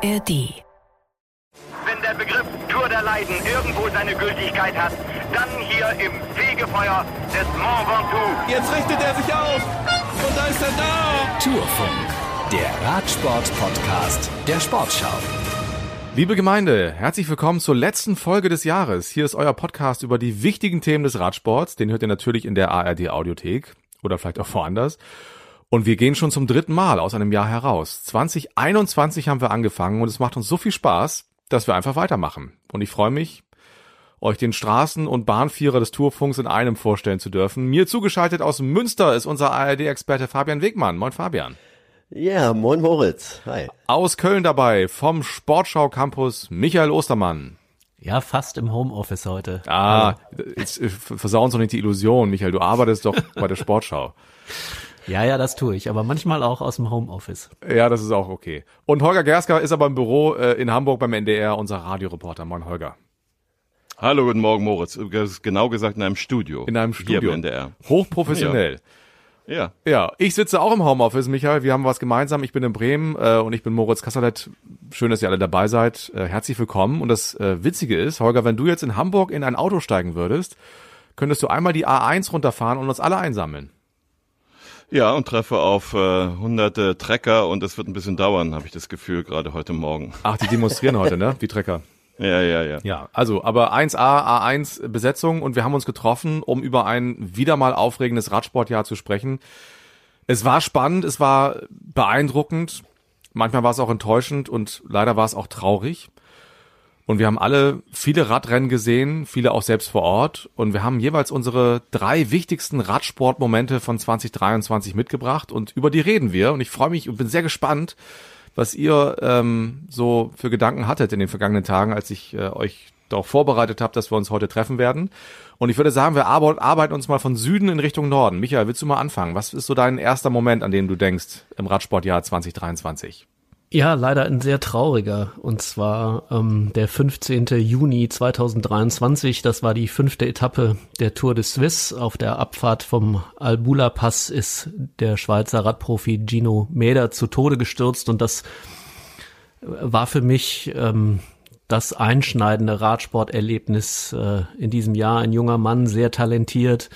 ARD. Wenn der Begriff Tour der Leiden irgendwo seine Gültigkeit hat, dann hier im Fegefeuer des Mont Ventoux. Jetzt richtet er sich auf und da ist er da. Tourfunk, der Radsport-Podcast der Sportschau. Liebe Gemeinde, herzlich willkommen zur letzten Folge des Jahres. Hier ist euer Podcast über die wichtigen Themen des Radsports. Den hört ihr natürlich in der ARD Audiothek oder vielleicht auch woanders. Und wir gehen schon zum dritten Mal aus einem Jahr heraus. 2021 haben wir angefangen und es macht uns so viel Spaß, dass wir einfach weitermachen. Und ich freue mich, euch den Straßen- und Bahnvierer des Tourfunks in einem vorstellen zu dürfen. Mir zugeschaltet aus Münster ist unser ARD-Experte Fabian Wegmann. Moin Fabian. Ja, moin Moritz. Hi. Aus Köln dabei vom Sportschau Campus Michael Ostermann. Ja, fast im Homeoffice heute. Ah, jetzt äh, versauen uns doch nicht die Illusion, Michael. Du arbeitest doch bei der Sportschau. Ja, ja, das tue ich, aber manchmal auch aus dem Homeoffice. Ja, das ist auch okay. Und Holger Gersker ist aber im Büro äh, in Hamburg beim NDR, unser Radioreporter. Moin Holger. Hallo, guten Morgen, Moritz. Genau gesagt in einem Studio. In einem Studio. Hier im NDR. Hochprofessionell. Ja. Ja, ich sitze auch im Homeoffice, Michael. Wir haben was gemeinsam. Ich bin in Bremen äh, und ich bin Moritz Kassalet. Schön, dass ihr alle dabei seid. Äh, herzlich willkommen. Und das äh, Witzige ist, Holger, wenn du jetzt in Hamburg in ein Auto steigen würdest, könntest du einmal die A1 runterfahren und uns alle einsammeln. Ja, und treffe auf äh, hunderte Trecker und es wird ein bisschen dauern, habe ich das Gefühl, gerade heute Morgen. Ach, die demonstrieren heute, ne? Die Trecker. Ja, ja, ja. Ja, also, aber 1A, A1 Besetzung und wir haben uns getroffen, um über ein wieder mal aufregendes Radsportjahr zu sprechen. Es war spannend, es war beeindruckend, manchmal war es auch enttäuschend und leider war es auch traurig. Und wir haben alle viele Radrennen gesehen, viele auch selbst vor Ort. Und wir haben jeweils unsere drei wichtigsten Radsportmomente von 2023 mitgebracht und über die reden wir. Und ich freue mich und bin sehr gespannt, was ihr ähm, so für Gedanken hattet in den vergangenen Tagen, als ich äh, euch darauf vorbereitet habe, dass wir uns heute treffen werden. Und ich würde sagen, wir arbeiten uns mal von Süden in Richtung Norden. Michael, willst du mal anfangen? Was ist so dein erster Moment, an den du denkst im Radsportjahr 2023? Ja, leider ein sehr trauriger. Und zwar ähm, der 15. Juni 2023. Das war die fünfte Etappe der Tour de Suisse. Auf der Abfahrt vom Albula Pass ist der Schweizer Radprofi Gino Meder zu Tode gestürzt. Und das war für mich ähm, das einschneidende Radsporterlebnis äh, in diesem Jahr. Ein junger Mann, sehr talentiert,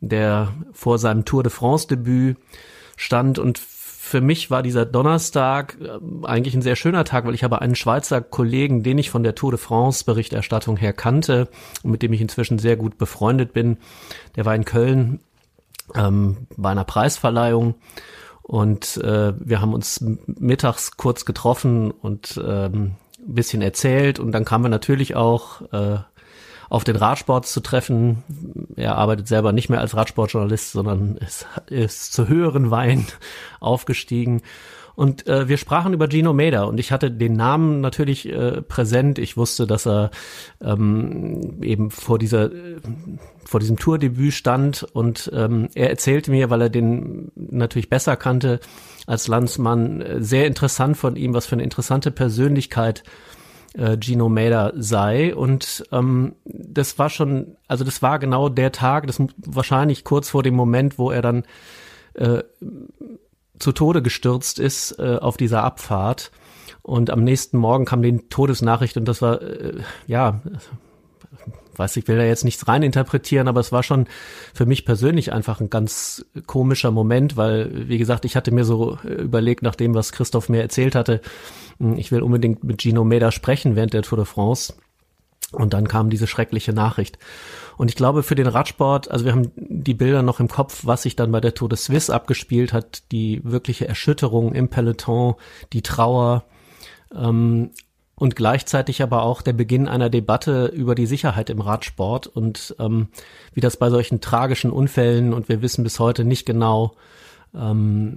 der vor seinem Tour de France Debüt stand und für mich war dieser Donnerstag äh, eigentlich ein sehr schöner Tag, weil ich habe einen Schweizer Kollegen, den ich von der Tour de France Berichterstattung her kannte und mit dem ich inzwischen sehr gut befreundet bin. Der war in Köln ähm, bei einer Preisverleihung und äh, wir haben uns mittags kurz getroffen und ähm, ein bisschen erzählt und dann kamen wir natürlich auch äh, auf den Radsport zu treffen. Er arbeitet selber nicht mehr als Radsportjournalist, sondern ist, ist zu höheren Wein aufgestiegen. Und äh, wir sprachen über Gino Meda und ich hatte den Namen natürlich äh, präsent. Ich wusste, dass er ähm, eben vor dieser äh, vor diesem Tourdebüt stand und ähm, er erzählte mir, weil er den natürlich besser kannte als Landsmann, äh, sehr interessant von ihm, was für eine interessante Persönlichkeit äh, Gino Mader sei. Und ähm, das war schon, also das war genau der Tag, das wahrscheinlich kurz vor dem Moment, wo er dann äh, zu Tode gestürzt ist äh, auf dieser Abfahrt. Und am nächsten Morgen kam die Todesnachricht und das war, äh, ja, weiß ich will da jetzt nichts rein interpretieren, aber es war schon für mich persönlich einfach ein ganz komischer Moment, weil, wie gesagt, ich hatte mir so überlegt, nach dem, was Christoph mir erzählt hatte, hm, ich will unbedingt mit Gino Meda sprechen während der Tour de France. Und dann kam diese schreckliche Nachricht. Und ich glaube, für den Radsport, also wir haben die Bilder noch im Kopf, was sich dann bei der Tour de Suisse abgespielt hat, die wirkliche Erschütterung im Peloton, die Trauer. Ähm, und gleichzeitig aber auch der Beginn einer Debatte über die Sicherheit im Radsport und ähm, wie das bei solchen tragischen Unfällen und wir wissen bis heute nicht genau, ähm,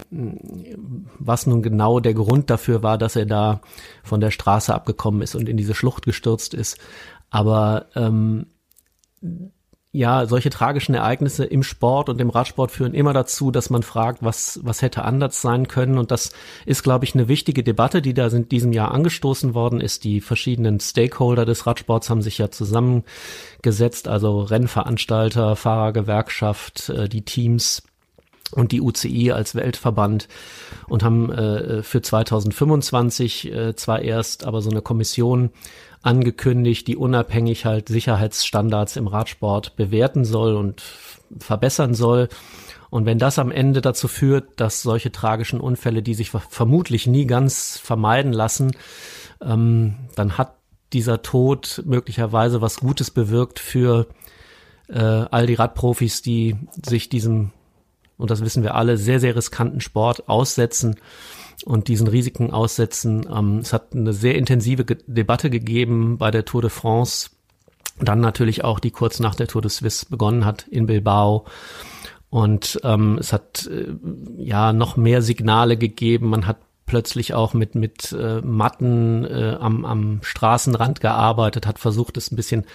was nun genau der Grund dafür war, dass er da von der Straße abgekommen ist und in diese Schlucht gestürzt ist. Aber ähm, ja, solche tragischen Ereignisse im Sport und im Radsport führen immer dazu, dass man fragt, was, was hätte anders sein können. Und das ist, glaube ich, eine wichtige Debatte, die da in diesem Jahr angestoßen worden ist. Die verschiedenen Stakeholder des Radsports haben sich ja zusammengesetzt, also Rennveranstalter, Fahrergewerkschaft, äh, die Teams und die UCI als Weltverband und haben äh, für 2025 äh, zwar erst aber so eine Kommission angekündigt, die unabhängig halt Sicherheitsstandards im Radsport bewerten soll und verbessern soll. Und wenn das am Ende dazu führt, dass solche tragischen Unfälle, die sich vermutlich nie ganz vermeiden lassen, ähm, dann hat dieser Tod möglicherweise was Gutes bewirkt für äh, all die Radprofis, die sich diesem, und das wissen wir alle, sehr, sehr riskanten Sport aussetzen und diesen Risiken aussetzen. Ähm, es hat eine sehr intensive Ge Debatte gegeben bei der Tour de France, dann natürlich auch die kurz nach der Tour de Suisse begonnen hat in Bilbao. Und ähm, es hat äh, ja noch mehr Signale gegeben. Man hat plötzlich auch mit mit äh, Matten äh, am, am Straßenrand gearbeitet, hat versucht, es ein bisschen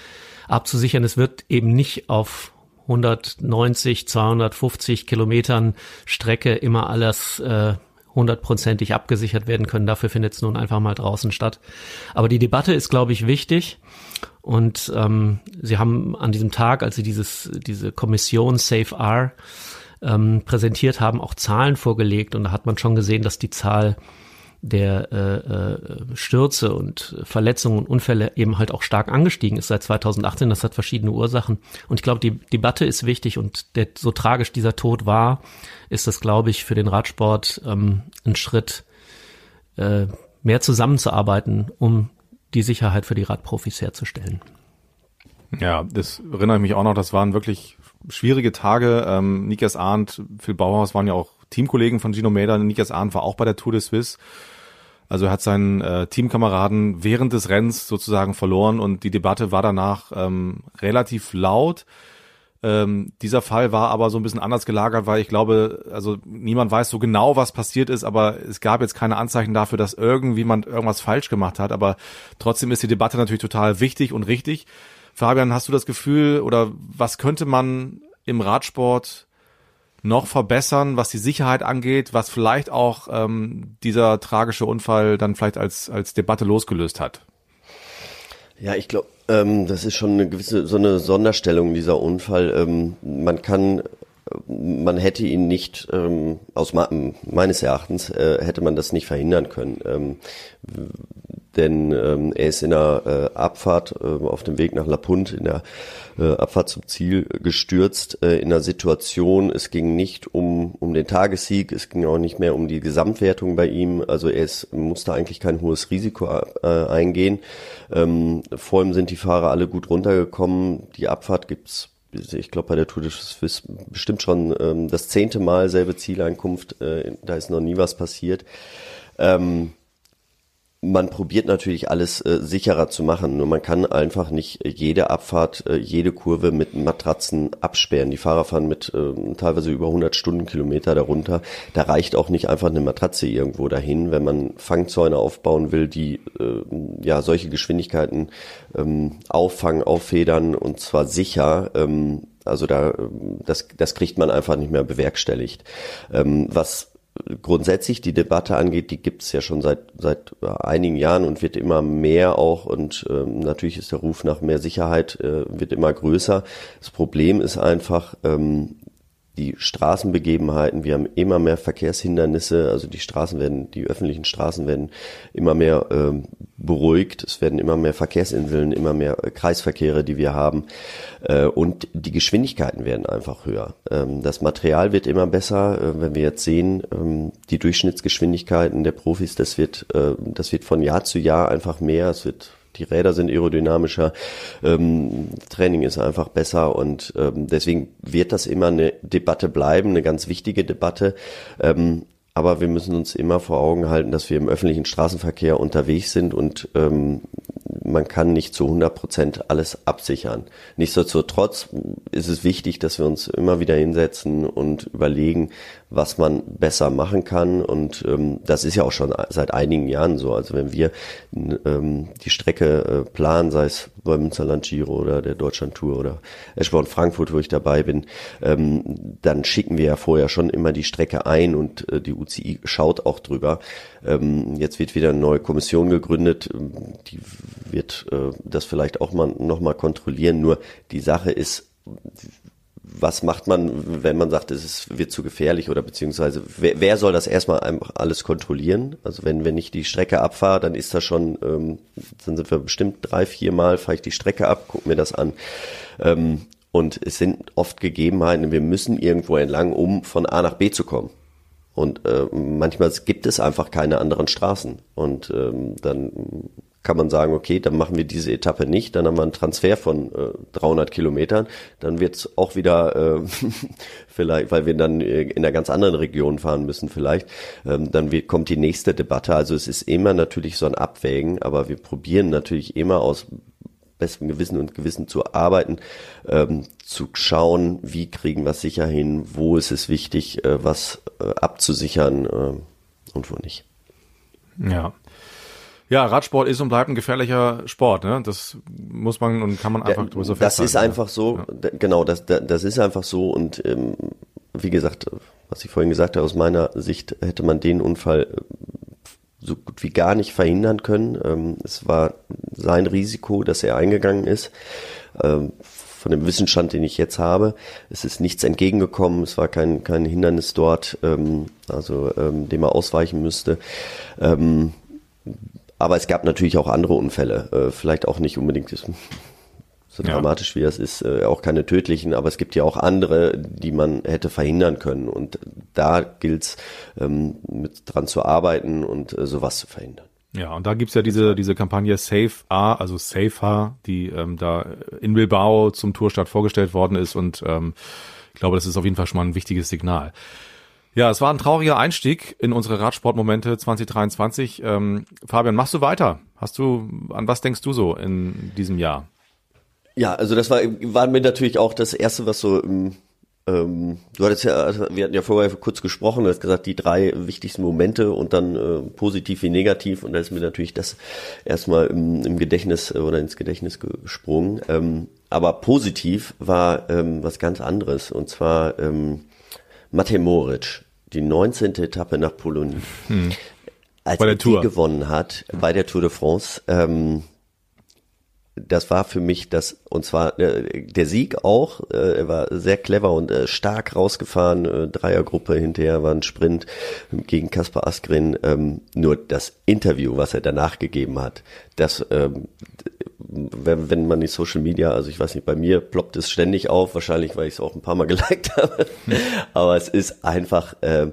abzusichern. Es wird eben nicht auf 190, 250 Kilometern Strecke immer alles äh, hundertprozentig abgesichert werden können. Dafür findet es nun einfach mal draußen statt. Aber die Debatte ist, glaube ich, wichtig. Und ähm, sie haben an diesem Tag, als sie dieses, diese Kommission Safe R ähm, präsentiert haben, auch Zahlen vorgelegt. Und da hat man schon gesehen, dass die Zahl der äh, äh, Stürze und Verletzungen und Unfälle eben halt auch stark angestiegen ist seit 2018. Das hat verschiedene Ursachen. Und ich glaube, die Debatte ist wichtig und der, so tragisch dieser Tod war, ist das, glaube ich, für den Radsport ähm, ein Schritt, äh, mehr zusammenzuarbeiten, um die Sicherheit für die Radprofis herzustellen. Ja, das erinnere ich mich auch noch. Das waren wirklich schwierige Tage. Ähm, Nikas Arndt, Phil Bauhaus waren ja auch Teamkollegen von Gino Mäder. Nikas Arndt war auch bei der Tour de Suisse. Also er hat seinen äh, Teamkameraden während des Rennens sozusagen verloren und die Debatte war danach ähm, relativ laut. Ähm, dieser Fall war aber so ein bisschen anders gelagert, weil ich glaube, also niemand weiß so genau, was passiert ist, aber es gab jetzt keine Anzeichen dafür, dass irgendwie man irgendwas falsch gemacht hat. Aber trotzdem ist die Debatte natürlich total wichtig und richtig. Fabian, hast du das Gefühl oder was könnte man im Radsport noch verbessern, was die Sicherheit angeht, was vielleicht auch ähm, dieser tragische Unfall dann vielleicht als, als Debatte losgelöst hat? Ja, ich glaube, ähm, das ist schon eine gewisse so eine Sonderstellung dieser Unfall. Ähm, man kann man hätte ihn nicht, ähm, aus meines Erachtens, äh, hätte man das nicht verhindern können. Ähm, denn ähm, er ist in der äh, Abfahrt äh, auf dem Weg nach La Punt in der äh, Abfahrt zum Ziel gestürzt äh, in einer Situation. Es ging nicht um um den Tagessieg, es ging auch nicht mehr um die Gesamtwertung bei ihm. Also er ist, musste eigentlich kein hohes Risiko äh, eingehen. Ähm, vor ihm sind die Fahrer alle gut runtergekommen. Die Abfahrt gibt's ich glaube bei der Tour de Suisse bestimmt schon ähm, das zehnte Mal selbe Zieleinkunft, äh, da ist noch nie was passiert. Ähm, man probiert natürlich alles äh, sicherer zu machen. Nur man kann einfach nicht jede Abfahrt, äh, jede Kurve mit Matratzen absperren. Die Fahrer fahren mit äh, teilweise über 100 Stundenkilometer darunter. Da reicht auch nicht einfach eine Matratze irgendwo dahin, wenn man Fangzäune aufbauen will, die äh, ja solche Geschwindigkeiten ähm, auffangen, auffedern und zwar sicher. Ähm, also da, das, das kriegt man einfach nicht mehr bewerkstelligt. Ähm, was grundsätzlich die Debatte angeht, die gibt es ja schon seit seit einigen Jahren und wird immer mehr auch und ähm, natürlich ist der Ruf nach mehr Sicherheit äh, wird immer größer. Das Problem ist einfach, ähm, die Straßenbegebenheiten, wir haben immer mehr Verkehrshindernisse, also die Straßen werden, die öffentlichen Straßen werden immer mehr ähm, beruhigt, es werden immer mehr Verkehrsinseln, immer mehr äh, Kreisverkehre, die wir haben. Äh, und die Geschwindigkeiten werden einfach höher. Ähm, das Material wird immer besser, äh, wenn wir jetzt sehen, ähm, die Durchschnittsgeschwindigkeiten der Profis, das wird, äh, das wird von Jahr zu Jahr einfach mehr, es wird die Räder sind aerodynamischer, ähm, Training ist einfach besser und ähm, deswegen wird das immer eine Debatte bleiben, eine ganz wichtige Debatte. Ähm, aber wir müssen uns immer vor Augen halten, dass wir im öffentlichen Straßenverkehr unterwegs sind und ähm, man kann nicht zu 100 Prozent alles absichern. Nichtsdestotrotz ist es wichtig, dass wir uns immer wieder hinsetzen und überlegen, was man besser machen kann. Und ähm, das ist ja auch schon seit einigen Jahren so. Also wenn wir ähm, die Strecke äh, planen, sei es beim Münsterland Giro oder der Deutschland Tour oder Eschborn Frankfurt, wo ich dabei bin, ähm, dann schicken wir ja vorher schon immer die Strecke ein und äh, die UCI schaut auch drüber. Ähm, jetzt wird wieder eine neue Kommission gegründet, die wird äh, das vielleicht auch mal noch mal kontrollieren. Nur die Sache ist, was macht man, wenn man sagt, es wird zu gefährlich oder beziehungsweise wer, wer soll das erstmal einfach alles kontrollieren? Also wenn, wenn ich die Strecke abfahre, dann ist das schon, ähm, dann sind wir bestimmt drei, vier Mal, fahre ich die Strecke ab, gucke mir das an. Ähm, und es sind oft Gegebenheiten, wir müssen irgendwo entlang, um von A nach B zu kommen. Und äh, manchmal gibt es einfach keine anderen Straßen. Und ähm, dann kann man sagen, okay, dann machen wir diese Etappe nicht, dann haben wir einen Transfer von äh, 300 Kilometern, dann wird es auch wieder äh, vielleicht, weil wir dann äh, in einer ganz anderen Region fahren müssen vielleicht, ähm, dann wird, kommt die nächste Debatte. Also es ist immer natürlich so ein Abwägen, aber wir probieren natürlich immer aus bestem Gewissen und Gewissen zu arbeiten, ähm, zu schauen, wie kriegen wir es sicher hin, wo ist es wichtig, äh, was äh, abzusichern äh, und wo nicht. Ja. Ja, Radsport ist und bleibt ein gefährlicher Sport, ne? Das muss man und kann man einfach ja, so Das ist einfach so, ja. genau, das, das ist einfach so und ähm, wie gesagt, was ich vorhin gesagt habe, aus meiner Sicht hätte man den Unfall äh, so gut wie gar nicht verhindern können. Ähm, es war sein Risiko, dass er eingegangen ist. Ähm, von dem Wissensstand, den ich jetzt habe, es ist nichts entgegengekommen, es war kein, kein Hindernis dort, ähm, also ähm, dem er ausweichen müsste. Ähm, aber es gab natürlich auch andere Unfälle, äh, vielleicht auch nicht unbedingt so ja. dramatisch wie das ist, äh, auch keine tödlichen, aber es gibt ja auch andere, die man hätte verhindern können. Und da gilt es, ähm, mit dran zu arbeiten und äh, sowas zu verhindern. Ja, und da gibt's ja diese, diese Kampagne Safe A, also Safer, die ähm, da in Bilbao zum Tourstart vorgestellt worden ist und ähm, ich glaube, das ist auf jeden Fall schon mal ein wichtiges Signal. Ja, es war ein trauriger Einstieg in unsere Radsportmomente 2023. Ähm, Fabian, machst du weiter? Hast du, an was denkst du so in diesem Jahr? Ja, also das war, war mir natürlich auch das erste, was so ähm, du hattest ja, wir hatten ja vorher kurz gesprochen, du hast gesagt, die drei wichtigsten Momente und dann äh, positiv wie negativ und da ist mir natürlich das erstmal im, im Gedächtnis oder ins Gedächtnis gesprungen. Ähm, aber positiv war ähm, was ganz anderes und zwar ähm, Matej Moric, die 19. Etappe nach Polonie. Hm. Als bei der Tour. gewonnen hat, bei der Tour de France, ähm, das war für mich das, und zwar äh, der Sieg auch, äh, er war sehr clever und äh, stark rausgefahren, äh, Dreiergruppe hinterher war ein Sprint gegen Kaspar Askren, ähm, nur das Interview, was er danach gegeben hat, das, ähm, wenn, wenn man die Social Media, also ich weiß nicht, bei mir ploppt es ständig auf, wahrscheinlich, weil ich es auch ein paar Mal geliked habe, aber es ist einfach, äh,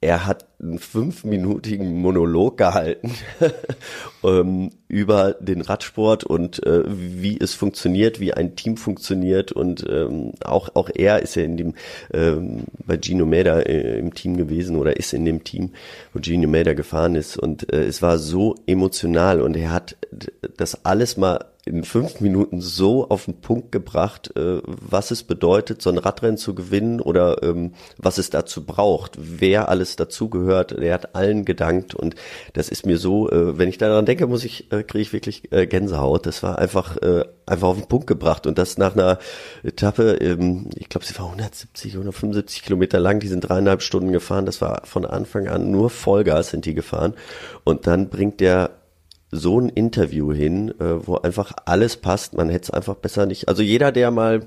er hat einen fünfminütigen Monolog gehalten ähm, über den Radsport und äh, wie es funktioniert, wie ein Team funktioniert und ähm, auch auch er ist ja in dem ähm, bei Gino Meda äh, im Team gewesen oder ist in dem Team, wo Gino Meda gefahren ist und äh, es war so emotional und er hat das alles mal in fünf Minuten so auf den Punkt gebracht, äh, was es bedeutet, so ein Radrennen zu gewinnen oder ähm, was es dazu braucht, wer alles dazugehört. Er hat allen gedankt und das ist mir so, äh, wenn ich daran denke, muss ich, äh, kriege ich wirklich äh, Gänsehaut. Das war einfach, äh, einfach auf den Punkt gebracht und das nach einer Etappe, ähm, ich glaube, sie war 170, 175 Kilometer lang, die sind dreieinhalb Stunden gefahren. Das war von Anfang an nur Vollgas sind die gefahren und dann bringt der so ein Interview hin, äh, wo einfach alles passt. Man hätte es einfach besser nicht. Also jeder, der mal,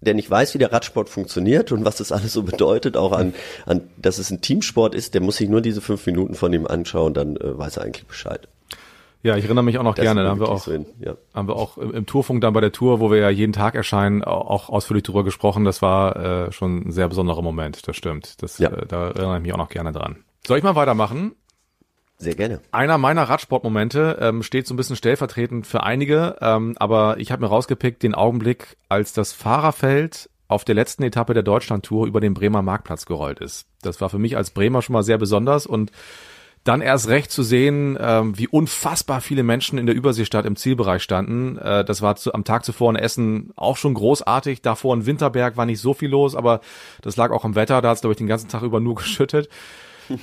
der nicht weiß, wie der Radsport funktioniert und was das alles so bedeutet, auch an, an dass es ein Teamsport ist, der muss sich nur diese fünf Minuten von ihm anschauen, dann äh, weiß er eigentlich Bescheid. Ja, ich erinnere mich auch noch das gerne. Da haben wir auch, hin, ja. haben wir auch im, im, Tourfunk dann bei der Tour, wo wir ja jeden Tag erscheinen, auch ausführlich darüber gesprochen. Das war äh, schon ein sehr besonderer Moment. Das stimmt. Das, ja. äh, da erinnere ich mich auch noch gerne dran. Soll ich mal weitermachen? Sehr gerne. Einer meiner Radsportmomente ähm, steht so ein bisschen stellvertretend für einige, ähm, aber ich habe mir rausgepickt den Augenblick, als das Fahrerfeld auf der letzten Etappe der Deutschlandtour über den Bremer Marktplatz gerollt ist. Das war für mich als Bremer schon mal sehr besonders und dann erst recht zu sehen, ähm, wie unfassbar viele Menschen in der Überseestadt im Zielbereich standen. Äh, das war zu, am Tag zuvor in Essen auch schon großartig. Davor in Winterberg war nicht so viel los, aber das lag auch am Wetter. Da hat es, glaube ich, den ganzen Tag über nur geschüttet.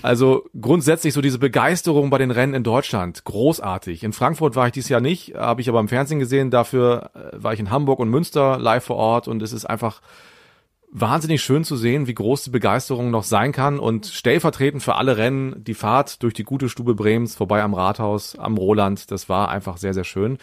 Also grundsätzlich so diese Begeisterung bei den Rennen in Deutschland, großartig. In Frankfurt war ich dieses Jahr nicht, habe ich aber im Fernsehen gesehen. Dafür äh, war ich in Hamburg und Münster live vor Ort und es ist einfach wahnsinnig schön zu sehen, wie groß die Begeisterung noch sein kann und stellvertretend für alle Rennen die Fahrt durch die gute Stube Bremens vorbei am Rathaus, am Roland, das war einfach sehr, sehr schön.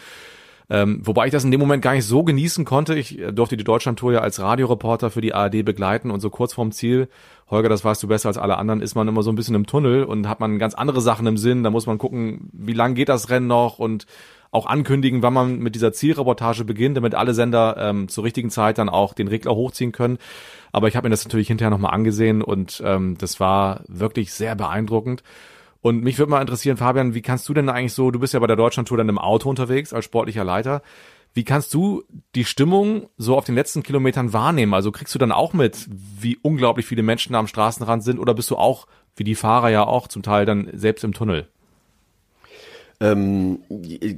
Ähm, wobei ich das in dem Moment gar nicht so genießen konnte. Ich äh, durfte die Deutschlandtour ja als Radioreporter für die ARD begleiten und so kurz vorm Ziel, Holger, das weißt du besser als alle anderen, ist man immer so ein bisschen im Tunnel und hat man ganz andere Sachen im Sinn. Da muss man gucken, wie lang geht das Rennen noch und auch ankündigen, wann man mit dieser Zielreportage beginnt, damit alle Sender ähm, zur richtigen Zeit dann auch den Regler hochziehen können. Aber ich habe mir das natürlich hinterher nochmal angesehen und ähm, das war wirklich sehr beeindruckend. Und mich würde mal interessieren, Fabian, wie kannst du denn eigentlich so, du bist ja bei der Deutschlandtour dann im Auto unterwegs als sportlicher Leiter. Wie kannst du die Stimmung so auf den letzten Kilometern wahrnehmen? Also kriegst du dann auch mit, wie unglaublich viele Menschen am Straßenrand sind oder bist du auch, wie die Fahrer ja auch zum Teil dann selbst im Tunnel? Ähm,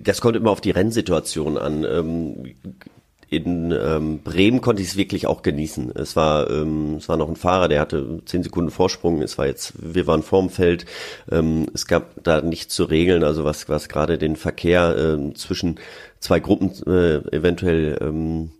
das kommt immer auf die Rennsituation an. Ähm, in ähm, Bremen konnte ich es wirklich auch genießen. Es war, ähm, es war noch ein Fahrer, der hatte zehn Sekunden Vorsprung. Es war jetzt, wir waren vorm Feld. Ähm, es gab da nichts zu regeln, also was, was gerade den Verkehr äh, zwischen zwei Gruppen äh, eventuell ähm,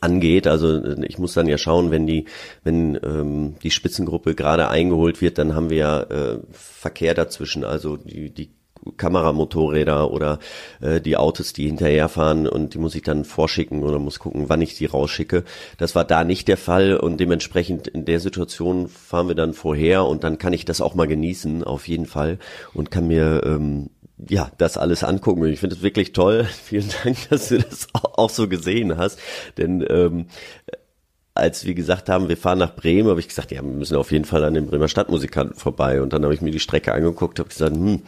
angeht. Also ich muss dann ja schauen, wenn die, wenn ähm, die Spitzengruppe gerade eingeholt wird, dann haben wir ja äh, Verkehr dazwischen. Also die, die Kameramotorräder oder äh, die Autos, die hinterherfahren und die muss ich dann vorschicken oder muss gucken, wann ich die rausschicke. Das war da nicht der Fall und dementsprechend in der Situation fahren wir dann vorher und dann kann ich das auch mal genießen, auf jeden Fall und kann mir ähm, ja, das alles angucken. Ich finde es wirklich toll. Vielen Dank, dass du das auch so gesehen hast. Denn ähm, als wir gesagt haben, wir fahren nach Bremen, habe ich gesagt, ja, wir müssen auf jeden Fall an den Bremer Stadtmusikanten vorbei. Und dann habe ich mir die Strecke angeguckt, habe gesagt, hm,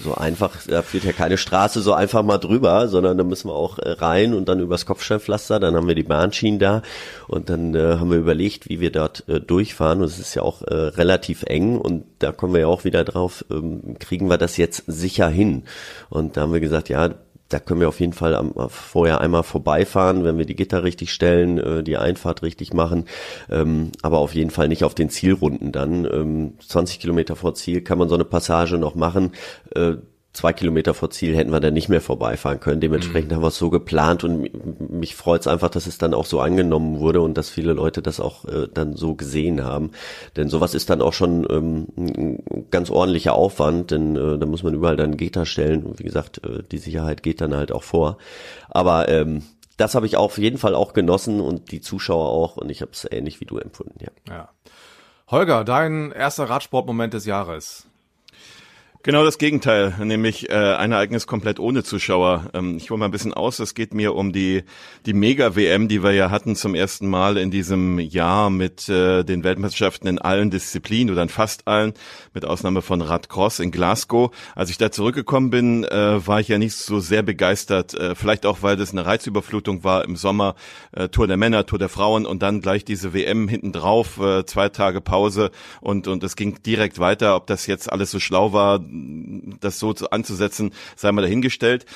so einfach, da führt ja keine Straße so einfach mal drüber, sondern da müssen wir auch äh, rein und dann übers Kopfsteinpflaster, dann haben wir die Bahnschienen da und dann äh, haben wir überlegt, wie wir dort äh, durchfahren und es ist ja auch äh, relativ eng und da kommen wir ja auch wieder drauf, ähm, kriegen wir das jetzt sicher hin? Und da haben wir gesagt, ja, da können wir auf jeden Fall am, vorher einmal vorbeifahren, wenn wir die Gitter richtig stellen, äh, die Einfahrt richtig machen, ähm, aber auf jeden Fall nicht auf den Zielrunden dann. Ähm, 20 Kilometer vor Ziel kann man so eine Passage noch machen. Äh, zwei Kilometer vor Ziel hätten wir dann nicht mehr vorbeifahren können. Dementsprechend mhm. haben wir es so geplant und mich freut es einfach, dass es dann auch so angenommen wurde und dass viele Leute das auch äh, dann so gesehen haben. Denn sowas ist dann auch schon ähm, ein ganz ordentlicher Aufwand, denn äh, da muss man überall dann Gitter stellen und wie gesagt, äh, die Sicherheit geht dann halt auch vor. Aber ähm, das habe ich auf jeden Fall auch genossen und die Zuschauer auch und ich habe es ähnlich wie du empfunden, ja. ja. Holger, dein erster Radsportmoment des Jahres. Genau das Gegenteil, nämlich äh, ein Ereignis komplett ohne Zuschauer. Ähm, ich hole mal ein bisschen aus. Es geht mir um die die Mega-WM, die wir ja hatten zum ersten Mal in diesem Jahr mit äh, den Weltmeisterschaften in allen Disziplinen oder in fast allen, mit Ausnahme von Radcross in Glasgow. Als ich da zurückgekommen bin, äh, war ich ja nicht so sehr begeistert. Äh, vielleicht auch, weil das eine Reizüberflutung war im Sommer. Äh, Tour der Männer, Tour der Frauen und dann gleich diese WM hinten drauf, äh, zwei Tage Pause und und es ging direkt weiter. Ob das jetzt alles so schlau war, das so anzusetzen, sei mal dahingestellt.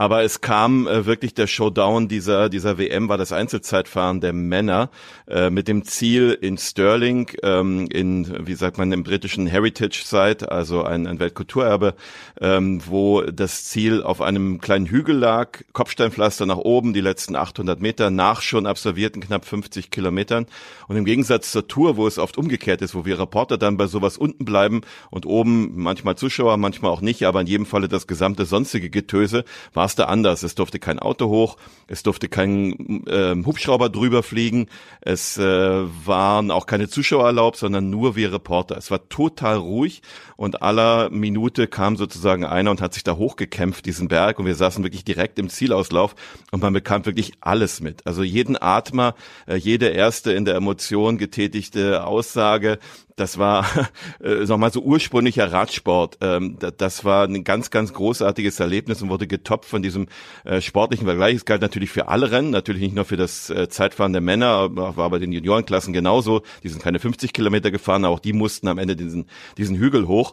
Aber es kam äh, wirklich der Showdown dieser, dieser WM, war das Einzelzeitfahren der Männer äh, mit dem Ziel in Stirling, ähm, in, wie sagt man, im britischen Heritage Site, also ein, ein Weltkulturerbe, ähm, wo das Ziel auf einem kleinen Hügel lag, Kopfsteinpflaster nach oben, die letzten 800 Meter, nach schon absolvierten knapp 50 Kilometern. Und im Gegensatz zur Tour, wo es oft umgekehrt ist, wo wir Reporter dann bei sowas unten bleiben und oben manchmal Zuschauer, manchmal auch nicht, aber in jedem Falle das gesamte sonstige Getöse, war da anders. Es durfte kein Auto hoch, es durfte kein äh, Hubschrauber drüber fliegen, es äh, waren auch keine Zuschauer erlaubt, sondern nur wir Reporter. Es war total ruhig und aller Minute kam sozusagen einer und hat sich da hochgekämpft, diesen Berg und wir saßen wirklich direkt im Zielauslauf und man bekam wirklich alles mit. Also jeden Atmer, äh, jede erste in der Emotion getätigte Aussage, das war äh, sag mal so ursprünglicher Radsport. Ähm, das war ein ganz, ganz großartiges Erlebnis und wurde getoppt von diesem äh, sportlichen Vergleich. Es galt natürlich für alle Rennen, natürlich nicht nur für das äh, Zeitfahren der Männer, war bei den Juniorenklassen genauso. Die sind keine 50 Kilometer gefahren, auch die mussten am Ende diesen, diesen Hügel hoch.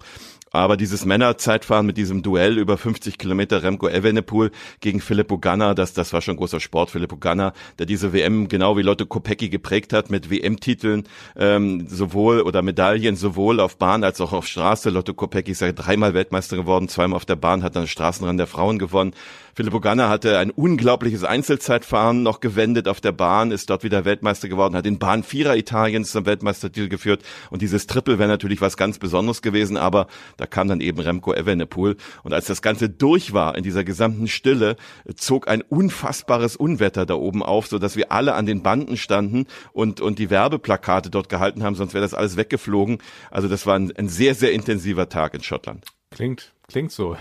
Aber dieses Männerzeitfahren mit diesem Duell über 50 Kilometer Remco Evenepoel gegen Filippo Ganna, das, das war schon großer Sport. Filippo Ganna, der diese WM genau wie Lotte Kopecki geprägt hat mit WM-Titeln, ähm, sowohl oder Medaillen sowohl auf Bahn als auch auf Straße. Lotte Kopecki ist ja dreimal Weltmeister geworden, zweimal auf der Bahn, hat dann Straßenrennen der Frauen gewonnen. Filippo Ganna hatte ein unglaubliches Einzelzeitfahren noch gewendet auf der Bahn, ist dort wieder Weltmeister geworden, hat den Bahn Vierer Italiens zum Weltmeistertitel geführt und dieses Triple wäre natürlich was ganz Besonderes gewesen, aber da kam dann eben Remco Evenepoel. Und als das Ganze durch war, in dieser gesamten Stille, zog ein unfassbares Unwetter da oben auf, so dass wir alle an den Banden standen und, und die Werbeplakate dort gehalten haben, sonst wäre das alles weggeflogen. Also das war ein, ein sehr, sehr intensiver Tag in Schottland. Klingt, klingt so.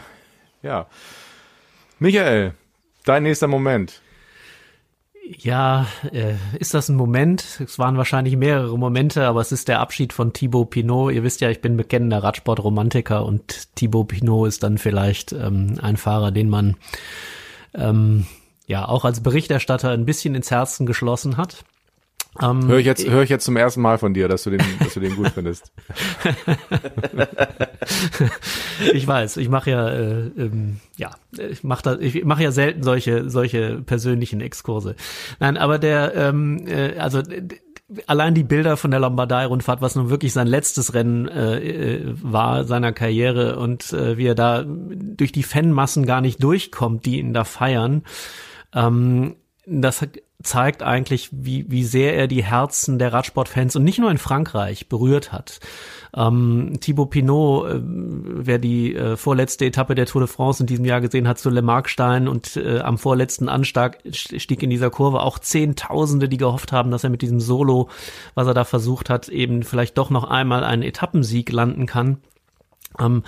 Ja. Michael, dein nächster Moment. Ja, äh, ist das ein Moment? Es waren wahrscheinlich mehrere Momente, aber es ist der Abschied von Thibaut Pinot. Ihr wisst ja, ich bin bekennender Radsportromantiker und Thibaut Pinot ist dann vielleicht ähm, ein Fahrer, den man ähm, ja auch als Berichterstatter ein bisschen ins Herzen geschlossen hat. Ähm, höre ich jetzt, höre ich jetzt zum ersten Mal von dir, dass du den, dass du den gut findest. ich weiß, ich mache ja, äh, ähm, ja, ich mache da, ich mache ja selten solche, solche persönlichen Exkurse. Nein, aber der, ähm, äh, also allein die Bilder von der Lombardei-Rundfahrt, was nun wirklich sein letztes Rennen äh, äh, war seiner Karriere und äh, wie er da durch die Fanmassen gar nicht durchkommt, die ihn da feiern. Ähm, das zeigt eigentlich, wie, wie sehr er die Herzen der Radsportfans und nicht nur in Frankreich berührt hat. Ähm, Thibaut Pinot, äh, wer die äh, vorletzte Etappe der Tour de France in diesem Jahr gesehen hat, zu Le Markstein und äh, am vorletzten Anstieg stieg in dieser Kurve auch Zehntausende, die gehofft haben, dass er mit diesem Solo, was er da versucht hat, eben vielleicht doch noch einmal einen Etappensieg landen kann. Ähm,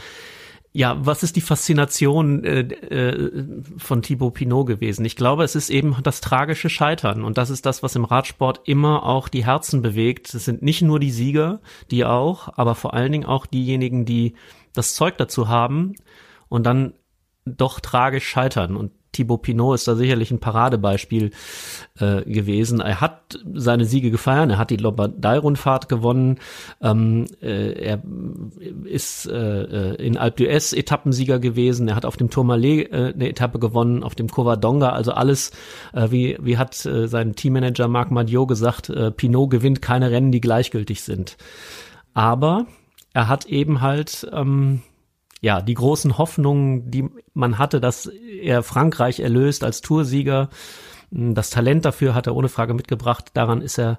ja, was ist die Faszination äh, äh, von Thibaut Pinot gewesen? Ich glaube, es ist eben das tragische Scheitern und das ist das, was im Radsport immer auch die Herzen bewegt. Es sind nicht nur die Sieger, die auch, aber vor allen Dingen auch diejenigen, die das Zeug dazu haben und dann doch tragisch scheitern. Und Thibaut Pinot ist da sicherlich ein Paradebeispiel äh, gewesen. Er hat seine Siege gefeiert, er hat die Lombardei-Rundfahrt gewonnen, ähm, äh, er ist äh, in Alpe d'Huez Etappensieger gewesen, er hat auf dem Tourmalet äh, eine Etappe gewonnen, auf dem Covadonga, also alles, äh, wie, wie hat äh, sein Teammanager Marc Madiot gesagt, äh, Pinot gewinnt keine Rennen, die gleichgültig sind. Aber er hat eben halt ähm, ja, die großen Hoffnungen, die man hatte, dass er Frankreich erlöst als Toursieger, hm, das Talent dafür hat er ohne Frage mitgebracht. Daran ist er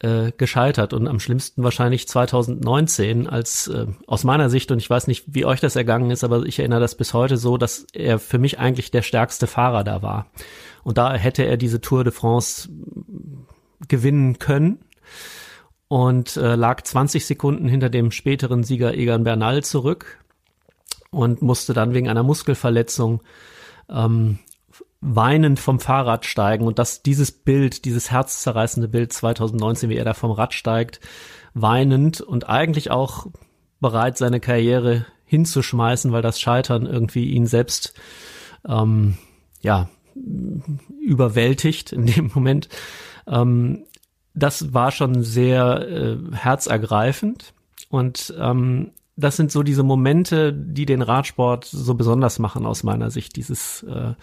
äh, gescheitert und am schlimmsten wahrscheinlich 2019, als äh, aus meiner Sicht, und ich weiß nicht, wie euch das ergangen ist, aber ich erinnere das bis heute so, dass er für mich eigentlich der stärkste Fahrer da war. Und da hätte er diese Tour de France gewinnen können und äh, lag 20 Sekunden hinter dem späteren Sieger Egan Bernal zurück und musste dann wegen einer Muskelverletzung ähm, weinend vom Fahrrad steigen und dass dieses Bild, dieses herzzerreißende Bild 2019, wie er da vom Rad steigt, weinend und eigentlich auch bereit, seine Karriere hinzuschmeißen, weil das Scheitern irgendwie ihn selbst ähm, ja überwältigt in dem Moment. Ähm, das war schon sehr äh, herzergreifend und ähm, das sind so diese Momente, die den Radsport so besonders machen aus meiner Sicht. Dieses äh,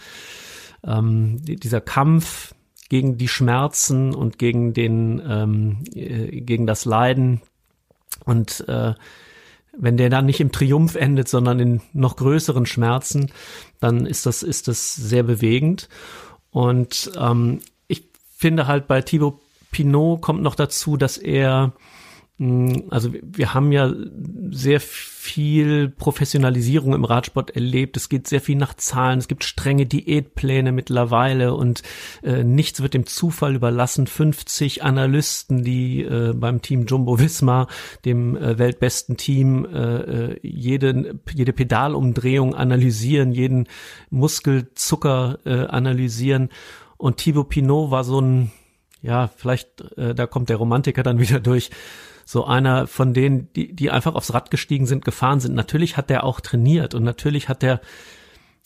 ähm, dieser Kampf gegen die Schmerzen und gegen den ähm, äh, gegen das Leiden und äh, wenn der dann nicht im Triumph endet, sondern in noch größeren Schmerzen, dann ist das ist das sehr bewegend und ähm, ich finde halt bei Thibaut Pinot kommt noch dazu, dass er also wir haben ja sehr viel Professionalisierung im Radsport erlebt. Es geht sehr viel nach Zahlen. Es gibt strenge Diätpläne mittlerweile und äh, nichts wird dem Zufall überlassen. 50 Analysten, die äh, beim Team Jumbo Visma, dem äh, weltbesten Team, äh, äh jede, jede Pedalumdrehung analysieren, jeden Muskelzucker äh, analysieren. Und Thibaut Pinot war so ein ja, vielleicht, äh, da kommt der Romantiker dann wieder durch, so einer von denen, die, die einfach aufs Rad gestiegen sind, gefahren sind. Natürlich hat der auch trainiert und natürlich hat der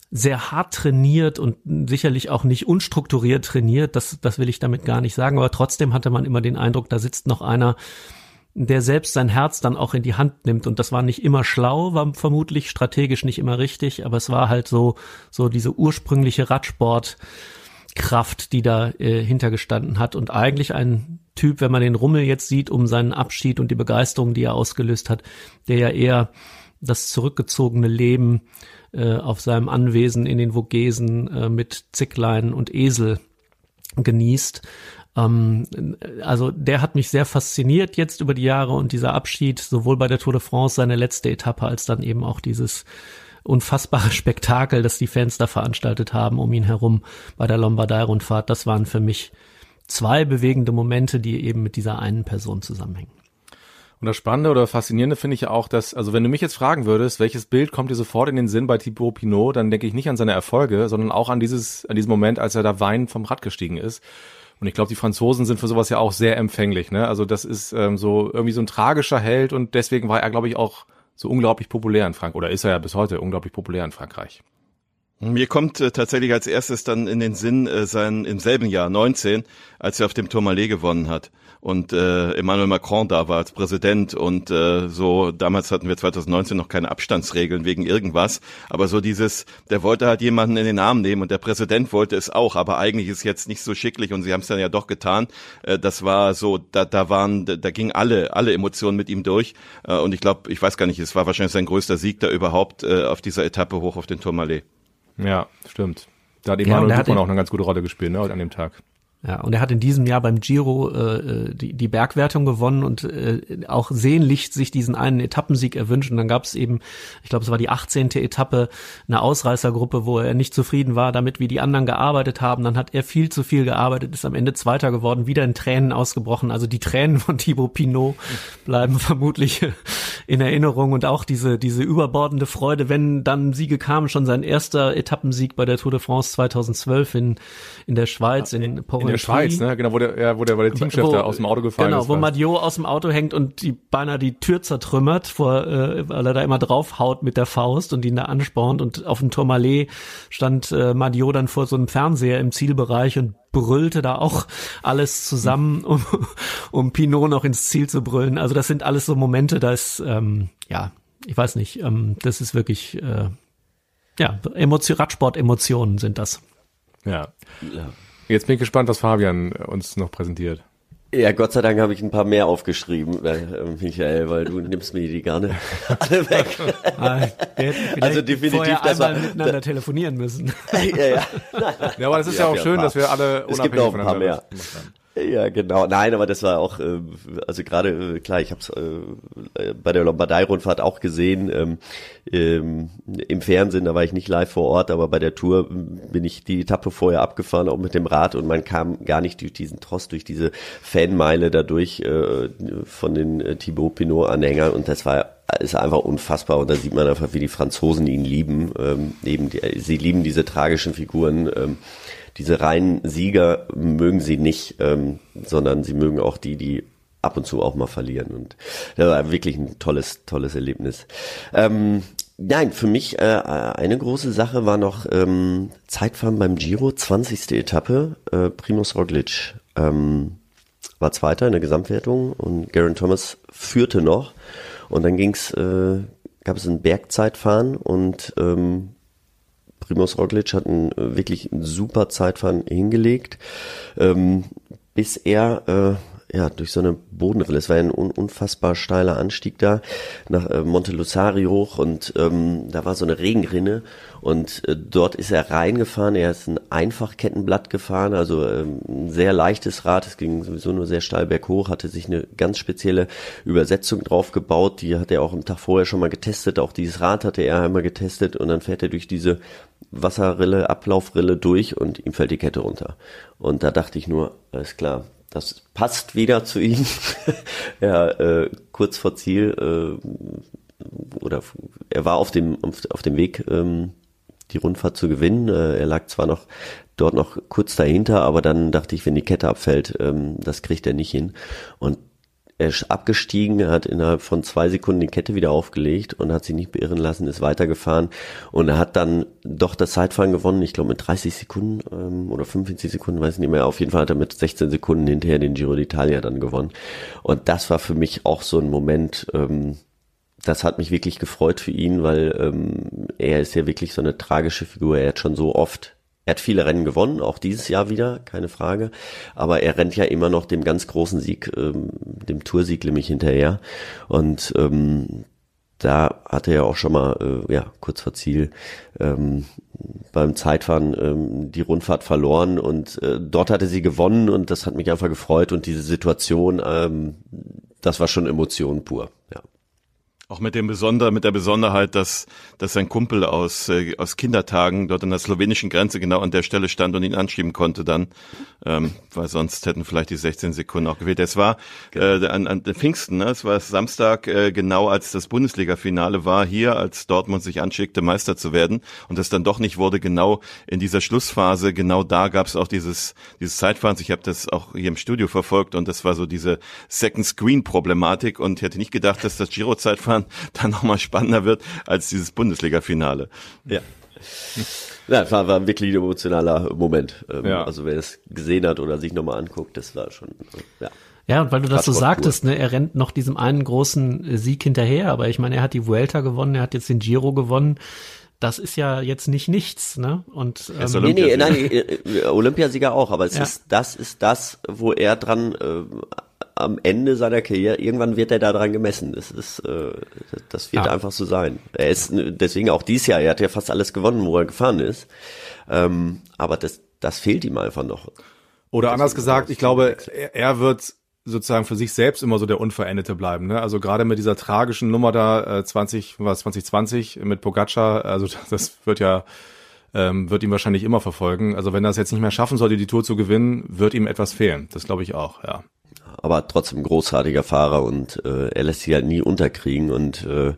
sehr hart trainiert und sicherlich auch nicht unstrukturiert trainiert. Das, das will ich damit gar nicht sagen. Aber trotzdem hatte man immer den Eindruck, da sitzt noch einer, der selbst sein Herz dann auch in die Hand nimmt. Und das war nicht immer schlau, war vermutlich strategisch nicht immer richtig, aber es war halt so, so diese ursprüngliche Radsport, Kraft, die da äh, hintergestanden hat und eigentlich ein Typ, wenn man den Rummel jetzt sieht, um seinen Abschied und die Begeisterung, die er ausgelöst hat, der ja eher das zurückgezogene Leben äh, auf seinem Anwesen in den Vogesen äh, mit Zicklein und Esel genießt. Ähm, also der hat mich sehr fasziniert jetzt über die Jahre und dieser Abschied, sowohl bei der Tour de France, seine letzte Etappe, als dann eben auch dieses unfassbare Spektakel, das die Fans da veranstaltet haben um ihn herum bei der Lombardei-Rundfahrt, das waren für mich zwei bewegende Momente, die eben mit dieser einen Person zusammenhängen. Und das Spannende oder Faszinierende finde ich ja auch, dass, also wenn du mich jetzt fragen würdest, welches Bild kommt dir sofort in den Sinn bei Thibaut Pinot, dann denke ich nicht an seine Erfolge, sondern auch an dieses, an diesen Moment, als er da weinend vom Rad gestiegen ist. Und ich glaube, die Franzosen sind für sowas ja auch sehr empfänglich. Ne? Also das ist ähm, so irgendwie so ein tragischer Held und deswegen war er, glaube ich, auch so unglaublich populär in Frankreich. Oder ist er ja bis heute unglaublich populär in Frankreich. Mir kommt äh, tatsächlich als erstes dann in den Sinn äh, sein im selben Jahr 19, als er auf dem Tourmalet gewonnen hat und äh, Emmanuel Macron da war als Präsident und äh, so damals hatten wir 2019 noch keine Abstandsregeln wegen irgendwas, aber so dieses, der wollte halt jemanden in den Arm nehmen und der Präsident wollte es auch, aber eigentlich ist jetzt nicht so schicklich und sie haben es dann ja doch getan. Äh, das war so, da da waren, da, da gingen alle alle Emotionen mit ihm durch äh, und ich glaube, ich weiß gar nicht, es war wahrscheinlich sein größter Sieg da überhaupt äh, auf dieser Etappe hoch auf den Tourmalet. Ja, stimmt. Da hat Emanuel ja, Buchmann auch eine ganz gute Rolle gespielt, ne, an dem Tag. Ja, und er hat in diesem Jahr beim Giro äh, die, die Bergwertung gewonnen und äh, auch sehnlich sich diesen einen Etappensieg erwünscht. Und dann gab es eben, ich glaube, es war die 18. Etappe, eine Ausreißergruppe, wo er nicht zufrieden war damit, wie die anderen gearbeitet haben. Dann hat er viel zu viel gearbeitet, ist am Ende Zweiter geworden, wieder in Tränen ausgebrochen. Also die Tränen von Thibaut Pinot bleiben vermutlich in Erinnerung und auch diese, diese überbordende Freude, wenn dann Siege kamen, schon sein erster Etappensieg bei der Tour de France 2012 in, in der Schweiz, in. In der Schweiz, ne? Genau, wo der, ja, wo der, wo der Teamchef wo, da aus dem Auto gefallen genau, ist. Genau, wo Madio aus dem Auto hängt und die beinahe die Tür zertrümmert, vor, äh, weil er da immer draufhaut mit der Faust und ihn da anspornt und auf dem Tourmalet stand äh, Madio dann vor so einem Fernseher im Zielbereich und brüllte da auch alles zusammen, um, um Pinot noch ins Ziel zu brüllen. Also das sind alles so Momente, da ist, ähm, ja, ich weiß nicht, ähm, das ist wirklich, äh, ja, Emotion, Radsport-Emotionen sind das. Ja. ja. Jetzt bin ich gespannt, was Fabian uns noch präsentiert. Ja, Gott sei Dank habe ich ein paar mehr aufgeschrieben, äh, Michael, weil du nimmst mir die gerne alle weg. Ah, also definitiv, das war miteinander da, telefonieren müssen. ja, ja. ja, aber es ist ja, ja auch schön, dass wir alle unabhängig es gibt auch ein paar mehr. Ja, genau. Nein, aber das war auch, äh, also gerade, äh, klar, ich habe es äh, bei der Lombardei-Rundfahrt auch gesehen, ähm, ähm, im Fernsehen, da war ich nicht live vor Ort, aber bei der Tour bin ich die Etappe vorher abgefahren, auch mit dem Rad und man kam gar nicht durch diesen Trost, durch diese Fanmeile dadurch äh, von den äh, Thibaut Pinot-Anhängern und das war ist einfach unfassbar und da sieht man einfach, wie die Franzosen ihn lieben. Ähm, eben die, sie lieben diese tragischen Figuren. Ähm, diese reinen Sieger mögen sie nicht, ähm, sondern sie mögen auch die, die ab und zu auch mal verlieren. Und das war wirklich ein tolles, tolles Erlebnis. Ähm, nein, für mich äh, eine große Sache war noch ähm, Zeitfahren beim Giro, 20. Etappe, äh, Primus Roglic ähm, war Zweiter in der Gesamtwertung und Garen Thomas führte noch. Und dann ging's, äh, gab es ein Bergzeitfahren und ähm, Primoz Roglic hat ein, äh, wirklich ein super Zeitfahren hingelegt, ähm, bis er äh, ja durch so eine Bodenrille, es war ein un unfassbar steiler Anstieg da nach äh, Monte Lussari hoch und ähm, da war so eine Regenrinne und äh, dort ist er reingefahren. Er ist ein Einfachkettenblatt gefahren, also ähm, ein sehr leichtes Rad. Es ging sowieso nur sehr steil berghoch, hatte sich eine ganz spezielle Übersetzung drauf gebaut. Die hat er auch am Tag vorher schon mal getestet. Auch dieses Rad hatte er einmal getestet und dann fährt er durch diese Wasserrille, Ablaufrille durch und ihm fällt die Kette runter. Und da dachte ich nur, alles klar, das passt wieder zu ihm. ja, äh, kurz vor Ziel äh, oder er war auf dem auf, dem Weg ähm, die Rundfahrt zu gewinnen. Äh, er lag zwar noch dort noch kurz dahinter, aber dann dachte ich, wenn die Kette abfällt, ähm, das kriegt er nicht hin. Und abgestiegen, er hat innerhalb von zwei Sekunden die Kette wieder aufgelegt und hat sich nicht beirren lassen, ist weitergefahren und er hat dann doch das Zeitfahren gewonnen, ich glaube mit 30 Sekunden ähm, oder 45 Sekunden, weiß ich nicht mehr. Auf jeden Fall hat er mit 16 Sekunden hinterher den Giro d'Italia dann gewonnen. Und das war für mich auch so ein Moment, ähm, das hat mich wirklich gefreut für ihn, weil ähm, er ist ja wirklich so eine tragische Figur. Er hat schon so oft, er hat viele Rennen gewonnen, auch dieses Jahr wieder, keine Frage. Aber er rennt ja immer noch dem ganz großen Sieg, ähm, dem Toursieg nämlich hinterher. Und ähm, da hatte er auch schon mal, äh, ja, kurz vor Ziel, ähm, beim Zeitfahren ähm, die Rundfahrt verloren und äh, dort hatte sie gewonnen und das hat mich einfach gefreut und diese Situation, ähm, das war schon Emotion pur, ja. Auch mit dem Besonder, mit der Besonderheit, dass, dass sein Kumpel aus, äh, aus Kindertagen dort an der slowenischen Grenze genau an der Stelle stand und ihn anschieben konnte dann, ähm, weil sonst hätten vielleicht die 16 Sekunden auch gewählt. Es war äh, an, an Pfingsten, ne? es war Samstag, äh, genau als das Bundesliga-Finale war, hier, als Dortmund sich anschickte, Meister zu werden und das dann doch nicht wurde, genau in dieser Schlussphase, genau da gab es auch dieses, dieses Zeitfahren. Ich habe das auch hier im Studio verfolgt und das war so diese Second-Screen-Problematik und hätte nicht gedacht, dass das Giro-Zeitfahren dann nochmal spannender wird als dieses Bundesliga-Finale. Ja. Ja, das war, war ein wirklich emotionaler Moment. Ähm, Ja. Also wer es gesehen hat oder sich nochmal anguckt, das war schon, äh, ja. Ja, und weil du das so sagtest, ne, er rennt noch diesem einen großen äh, Sieg hinterher, aber ich meine, er hat die Vuelta gewonnen, er hat jetzt den Giro gewonnen. Das ist ja jetzt nicht nichts, ne? Und ähm, Nee, nee, nein, äh, Olympiasieger auch, aber es Ja. ist, das ist das, wo er dran, äh, am Ende seiner Karriere, irgendwann wird er da dran gemessen. Das ist, äh, das wird Ja. einfach so sein. Er ist, äh, deswegen auch dieses Jahr, er hat ja fast alles gewonnen, wo er gefahren ist. Ähm, aber das, das fehlt ihm einfach noch. Oder anders Deswegen gesagt, ich glaube, er, er wird sozusagen für sich selbst immer so der Unverendete bleiben. Ne? Also gerade mit dieser tragischen Nummer da, äh, 20, was 2020 mit Pogacar, also das wird ja ähm, wird ihm wahrscheinlich immer verfolgen. Also wenn er es jetzt nicht mehr schaffen sollte, die Tour zu gewinnen, wird ihm etwas fehlen. Das glaube ich auch, ja. Aber trotzdem großartiger Fahrer und äh, er lässt sich halt nie unterkriegen und äh,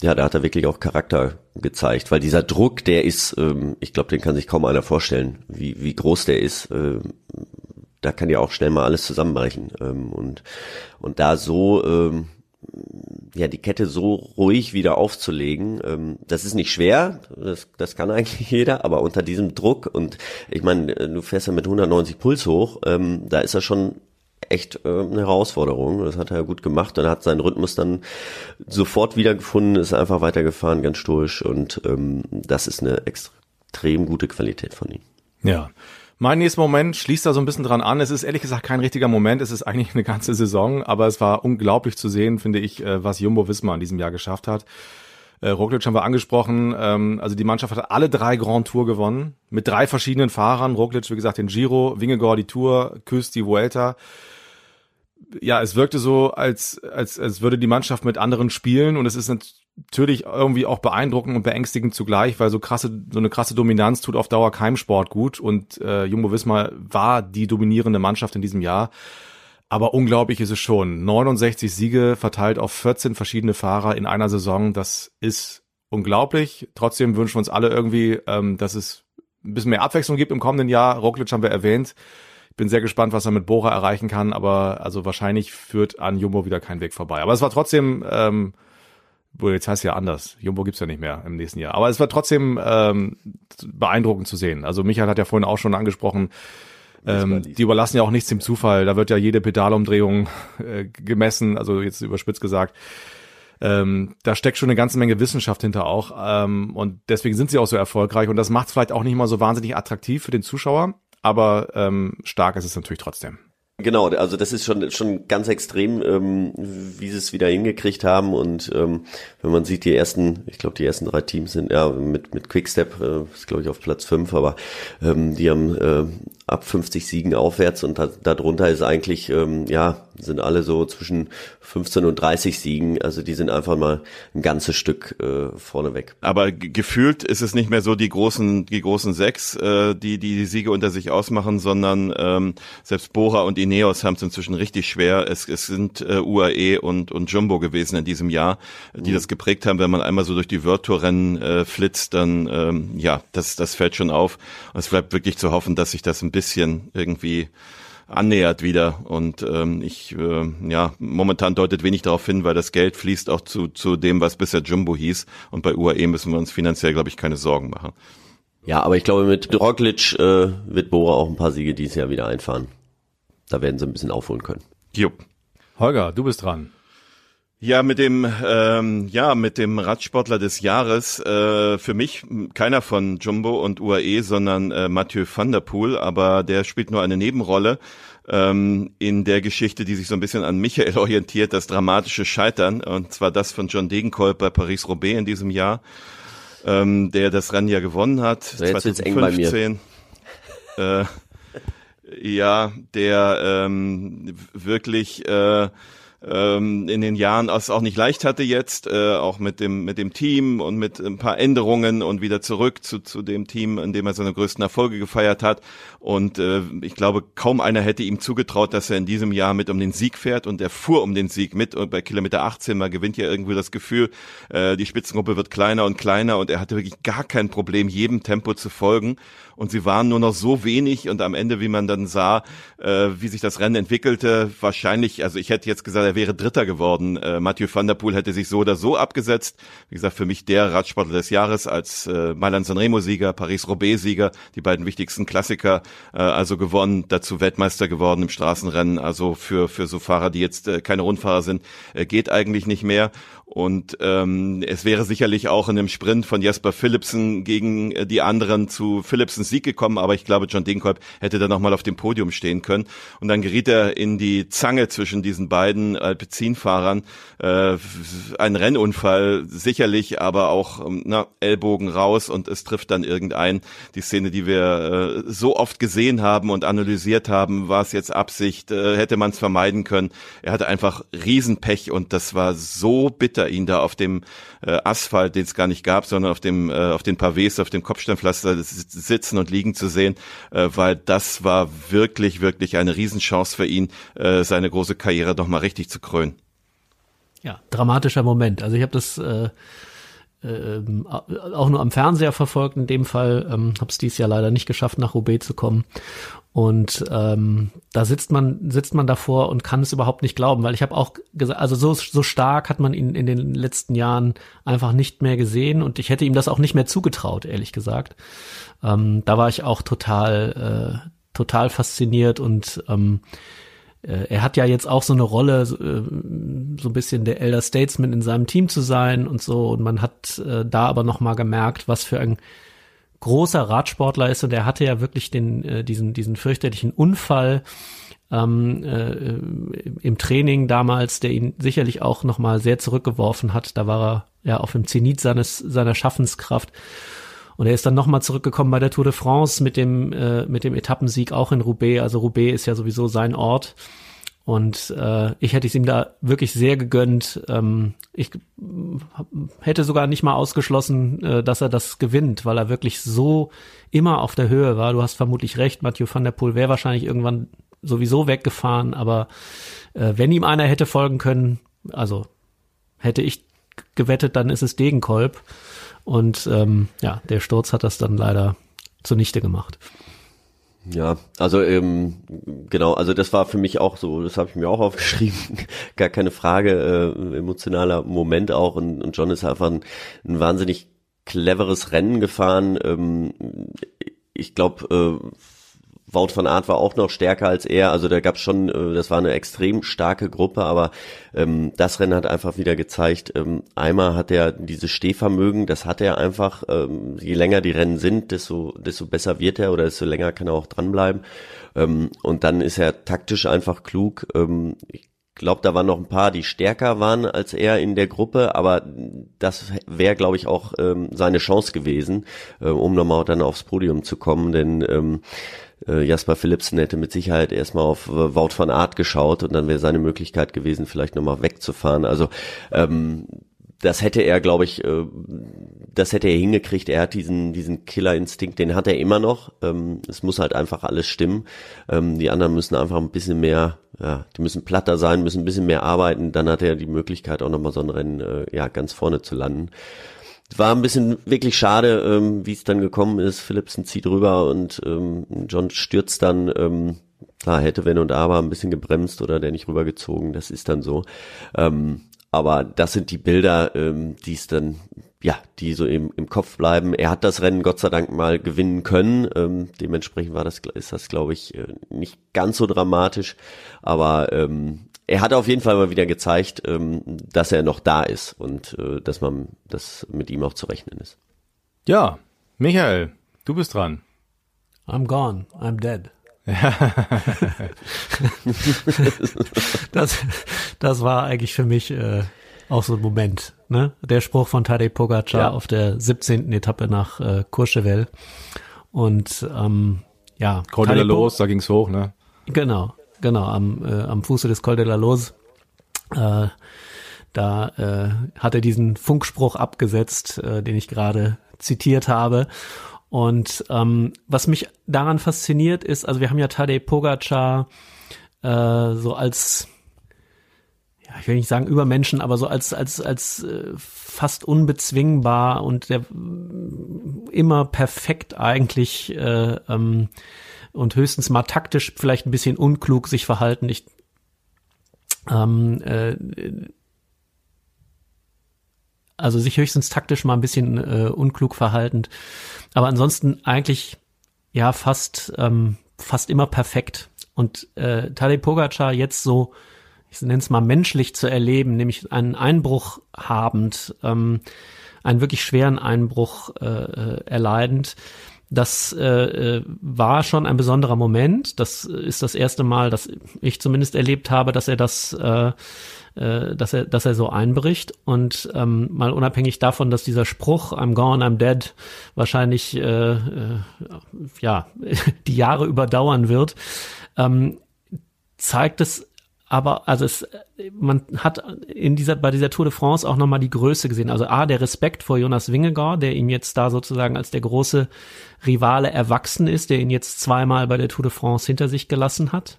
ja, da hat er wirklich auch Charakter gezeigt, weil dieser Druck, der ist, ähm, ich glaube, den kann sich kaum einer vorstellen, wie, wie groß der ist. Ähm, da kann ja auch schnell mal alles zusammenbrechen ähm, und und da so ähm, ja die Kette so ruhig wieder aufzulegen, ähm, das ist nicht schwer, das, das kann eigentlich jeder, aber unter diesem Druck und ich meine, du fährst ja mit 190 Puls hoch, ähm, da ist er schon echt äh, eine Herausforderung. Das hat er gut gemacht und hat seinen Rhythmus dann sofort wiedergefunden, ist einfach weitergefahren, ganz stoisch und ähm, das ist eine extrem gute Qualität von ihm. Ja. Mein nächster Moment schließt da so ein bisschen dran an. Es ist ehrlich gesagt kein richtiger Moment. Es ist eigentlich eine ganze Saison, aber es war unglaublich zu sehen, finde ich, äh, was Jumbo Wismar in diesem Jahr geschafft hat. Äh, Roglic haben wir angesprochen. Ähm, also die Mannschaft hat alle drei Grand Tour gewonnen. Mit drei verschiedenen Fahrern. Roglic, wie gesagt, den Giro, Vingegaard die Tour, Küss die Vuelta. Ja, es wirkte so, als, als, als würde die Mannschaft mit anderen spielen und es ist natürlich irgendwie auch beeindruckend und beängstigend zugleich, weil so krasse, so eine krasse Dominanz tut auf Dauer keinem Sport gut und äh, Jumbo Wismar war die dominierende Mannschaft in diesem Jahr. Aber unglaublich ist es schon. 69 Siege verteilt auf 14 verschiedene Fahrer in einer Saison. Das ist unglaublich. Trotzdem wünschen wir uns alle irgendwie, ähm, dass es ein bisschen mehr Abwechslung gibt im kommenden Jahr. Roglic haben wir erwähnt. Ich bin sehr gespannt, was er mit Bora erreichen kann. Aber also wahrscheinlich führt an Jumbo wieder kein Weg vorbei. Aber es war trotzdem, ähm, jetzt heißt es ja anders. Jumbo gibt's ja nicht mehr im nächsten Jahr. Aber es war trotzdem ähm, beeindruckend zu sehen. Also Michael hat ja vorhin auch schon angesprochen, ähm, die überlassen ja auch nichts dem Zufall. Da wird ja jede Pedalumdrehung äh, gemessen, also jetzt überspitzt gesagt. Ähm, da steckt schon eine ganze Menge Wissenschaft hinter auch. Ähm, und deswegen sind sie auch so erfolgreich. Und das macht es vielleicht auch nicht mal so wahnsinnig attraktiv für den Zuschauer. Aber ähm, stark ist es natürlich trotzdem. Genau, also das ist schon schon ganz extrem, ähm, wie sie es wieder hingekriegt haben und ähm, wenn man sieht, die ersten, ich glaube, die ersten drei Teams sind ja mit mit Quickstep äh, ist glaube ich auf Platz fünf, aber ähm, die haben äh, ab 50 Siegen aufwärts und da, darunter ist eigentlich ähm, ja sind alle so zwischen 15 und 30 Siegen, also die sind einfach mal ein ganzes Stück äh, vorneweg. Aber ge- gefühlt ist es nicht mehr so die großen, die großen sechs, äh, die, die die Siege unter sich ausmachen, sondern ähm, selbst Bora und Ineos haben es inzwischen richtig schwer. Es, es sind äh, UAE und, und Jumbo gewesen in diesem Jahr, die das geprägt haben. Wenn man einmal so durch die World Tour Rennen äh, flitzt, dann ähm, ja, das, das fällt schon auf. Und es bleibt wirklich zu hoffen, dass sich das ein bisschen irgendwie annähert wieder und ähm, ich äh, ja momentan deutet wenig darauf hin, weil das Geld fließt auch zu zu dem, was bisher Jumbo hieß und bei UAE müssen wir uns finanziell glaube ich keine Sorgen machen. Ja, aber ich glaube, mit Roglic äh, wird Bora auch ein paar Siege dieses Jahr wieder einfahren. Da werden sie ein bisschen aufholen können. Jupp. Holger, du bist dran. Ja, mit dem ähm, ja mit dem Radsportler des Jahres äh, für mich keiner von Jumbo und UAE, sondern äh, Mathieu van der Poel, aber der spielt nur eine Nebenrolle. ähm, in der Geschichte, die sich so ein bisschen an Michael orientiert, das dramatische Scheitern, und zwar das von John Degenkolb bei Paris-Roubaix in diesem Jahr, ähm, der das Rennen ja gewonnen hat. So, jetzt wird's eng bei mir. Äh, ja, der ähm, wirklich äh, ähm, in den Jahren es auch nicht leicht hatte jetzt, äh, auch mit dem mit dem Team und mit ein paar Änderungen und wieder zurück zu, zu dem Team, in dem er seine größten Erfolge gefeiert hat. Und äh, ich glaube, kaum einer hätte ihm zugetraut, dass er in diesem Jahr mit um den Sieg fährt. Und er fuhr um den Sieg mit. Und bei Kilometer 18 man gewinnt ja irgendwie das Gefühl, äh, die Spitzengruppe wird kleiner und kleiner. Und er hatte wirklich gar kein Problem, jedem Tempo zu folgen und sie waren nur noch so wenig und am Ende, wie man dann sah, äh, wie sich das Rennen entwickelte, wahrscheinlich, also ich hätte jetzt gesagt, er wäre Dritter geworden. Äh, Mathieu van der Poel hätte sich so oder so abgesetzt. Wie gesagt, für mich der Radsportler des Jahres als äh, Mailand Sanremo-Sieger, Paris-Roubaix-Sieger, die beiden wichtigsten Klassiker, äh, also gewonnen, dazu Weltmeister geworden im Straßenrennen. Also für, für so Fahrer, die jetzt äh, keine Rundfahrer sind, äh, geht eigentlich nicht mehr. Und ähm, es wäre sicherlich auch in einem Sprint von Jasper Philipsen gegen äh, die anderen zu Philipsens Sieg gekommen, aber ich glaube, John Degenkolb hätte da nochmal auf dem Podium stehen können. Und dann geriet er in die Zange zwischen diesen beiden Alpecin-Fahrern. Äh, ein Rennunfall sicherlich, aber auch ähm, na, Ellbogen raus und es trifft dann irgendein. Die Szene, die wir äh, so oft gesehen haben und analysiert haben, war es jetzt Absicht, äh, hätte man es vermeiden können. Er hatte einfach Riesenpech und das war so bitter bitter, ihn da auf dem äh, Asphalt, den es gar nicht gab, sondern auf dem äh, auf den Pavés, auf dem Kopfsteinpflaster sitzen und liegen zu sehen, äh, weil das war wirklich wirklich eine Riesenchance für ihn, äh, seine große Karriere noch mal richtig zu krönen. Ja, dramatischer Moment. Also ich habe das äh, äh, auch nur am Fernseher verfolgt. In dem Fall ähm, habe es dies Jahr leider nicht geschafft, nach Roubaix zu kommen. Und ähm, da sitzt man sitzt man davor und kann es überhaupt nicht glauben, weil ich habe auch gesagt, also so so stark hat man ihn in den letzten Jahren einfach nicht mehr gesehen und ich hätte ihm das auch nicht mehr zugetraut, ehrlich gesagt. Ähm, da war ich auch total äh, total fasziniert und ähm, äh, er hat ja jetzt auch so eine Rolle, so, äh, so ein bisschen der Elder Statesman in seinem Team zu sein und so. Und man hat äh, da aber noch mal gemerkt, was für ein großer Radsportler ist und er hatte ja wirklich den äh, diesen diesen fürchterlichen Unfall ähm, äh, im Training damals, der ihn sicherlich auch noch mal sehr zurückgeworfen hat. Da war er ja auf dem Zenit seines seiner Schaffenskraft. Und er ist dann nochmal zurückgekommen bei der Tour de France mit dem, äh, mit dem Etappensieg auch in Roubaix. Also Roubaix ist ja sowieso sein Ort. Und äh, ich hätte es ihm da wirklich sehr gegönnt. Ähm, ich hätte sogar nicht mal ausgeschlossen, äh, dass er das gewinnt, weil er wirklich so immer auf der Höhe war. Du hast vermutlich recht, Mathieu van der Poel wäre wahrscheinlich irgendwann sowieso weggefahren, aber äh, wenn ihm einer hätte folgen können, also hätte ich gewettet, dann ist es Degenkolb. Und ähm, ja, der Sturz hat das dann leider zunichte gemacht. Ja, also ähm, genau, also das war für mich auch so, das habe ich mir auch aufgeschrieben, gar keine Frage, äh, emotionaler Moment auch und, und John ist einfach ein, ein wahnsinnig cleveres Rennen gefahren. Ähm, ich glaube, äh, Wout van Aert war auch noch stärker als er. Also da gab es schon, äh, das war eine extrem starke Gruppe, aber ähm, das Rennen hat einfach wieder gezeigt, ähm, einmal hat er dieses Stehvermögen, das hat er einfach, ähm, je länger die Rennen sind, desto, desto besser wird er oder desto länger kann er auch dranbleiben. Ähm, und dann ist er taktisch einfach klug. Ähm, ich glaube, da waren noch ein paar, die stärker waren als er in der Gruppe, aber das wäre, glaube ich, auch ähm, seine Chance gewesen, äh, um nochmal dann aufs Podium zu kommen, denn ähm, äh, Jasper Philipsen hätte mit Sicherheit erstmal auf äh, Wout van Art geschaut und dann wäre seine Möglichkeit gewesen, vielleicht nochmal wegzufahren. Also ähm, das hätte er, glaube ich, äh, das hätte er hingekriegt. Er hat diesen, diesen Killerinstinkt, den hat er immer noch. Ähm, es muss halt einfach alles stimmen. Ähm, die anderen müssen einfach ein bisschen mehr, ja, die müssen platter sein, müssen ein bisschen mehr arbeiten. Dann hat er die Möglichkeit, auch nochmal so ein Rennen, äh, ja, ganz vorne zu landen. War ein bisschen wirklich schade, ähm, wie es dann gekommen ist. Philipsen zieht rüber und ähm, John stürzt dann. Ähm, klar, hätte wenn und aber ein bisschen gebremst oder der nicht rübergezogen. Das ist dann so. Ähm, aber das sind die Bilder, ähm, die es dann, ja, die so im, im Kopf bleiben. Er hat das Rennen Gott sei Dank mal gewinnen können. Ähm, dementsprechend war das, ist das, glaube ich, äh, nicht ganz so dramatisch. Aber ähm, er hat auf jeden Fall mal wieder gezeigt, ähm, dass er noch da ist und äh, dass man, dass mit ihm auch zu rechnen ist. Ja, Michael, du bist dran. I'm gone, I'm dead. das, das war eigentlich für mich äh, auch so ein Moment. Ne? Der Spruch von Tadej Pogacar Ja. auf der 17. Etappe nach äh, Courchevel. Und ähm, ja, Po- Los, da ging's hoch, ne? Genau, genau, am, äh, am Fuße des Col de la Loze. Äh, da äh, hat er diesen Funkspruch abgesetzt, äh, den ich gerade zitiert habe. Und ähm, was mich daran fasziniert ist, also wir haben ja Tadej Pogacar äh, so als ja, ich will nicht sagen Übermenschen, aber so als als als äh, fast unbezwingbar und der mm, immer perfekt eigentlich äh, ähm, und höchstens mal taktisch vielleicht ein bisschen unklug sich verhalten. Ich ähm, äh, also sich höchstens taktisch mal ein bisschen äh, unklug verhaltend, aber ansonsten eigentlich ja fast ähm, fast immer perfekt. Und äh, Tadej Pogacar jetzt so, ich nenne es mal menschlich zu erleben, nämlich einen Einbruch habend, ähm, einen wirklich schweren Einbruch äh, äh, erleidend. Das äh, äh, war schon ein besonderer Moment. Das ist das erste Mal, dass ich zumindest erlebt habe, dass er das, äh, äh, dass er, dass er so einbricht. Und ähm, mal unabhängig davon, dass dieser Spruch "I'm gone, I'm dead" wahrscheinlich äh, äh, ja die Jahre überdauern wird, ähm, zeigt es aber also es man hat in dieser bei dieser Tour de France auch noch mal die Größe gesehen. Also a der Respekt vor Jonas Wingegaard, der ihm jetzt da sozusagen als der große Rivale erwachsen ist, der ihn jetzt zweimal bei der Tour de France hinter sich gelassen hat.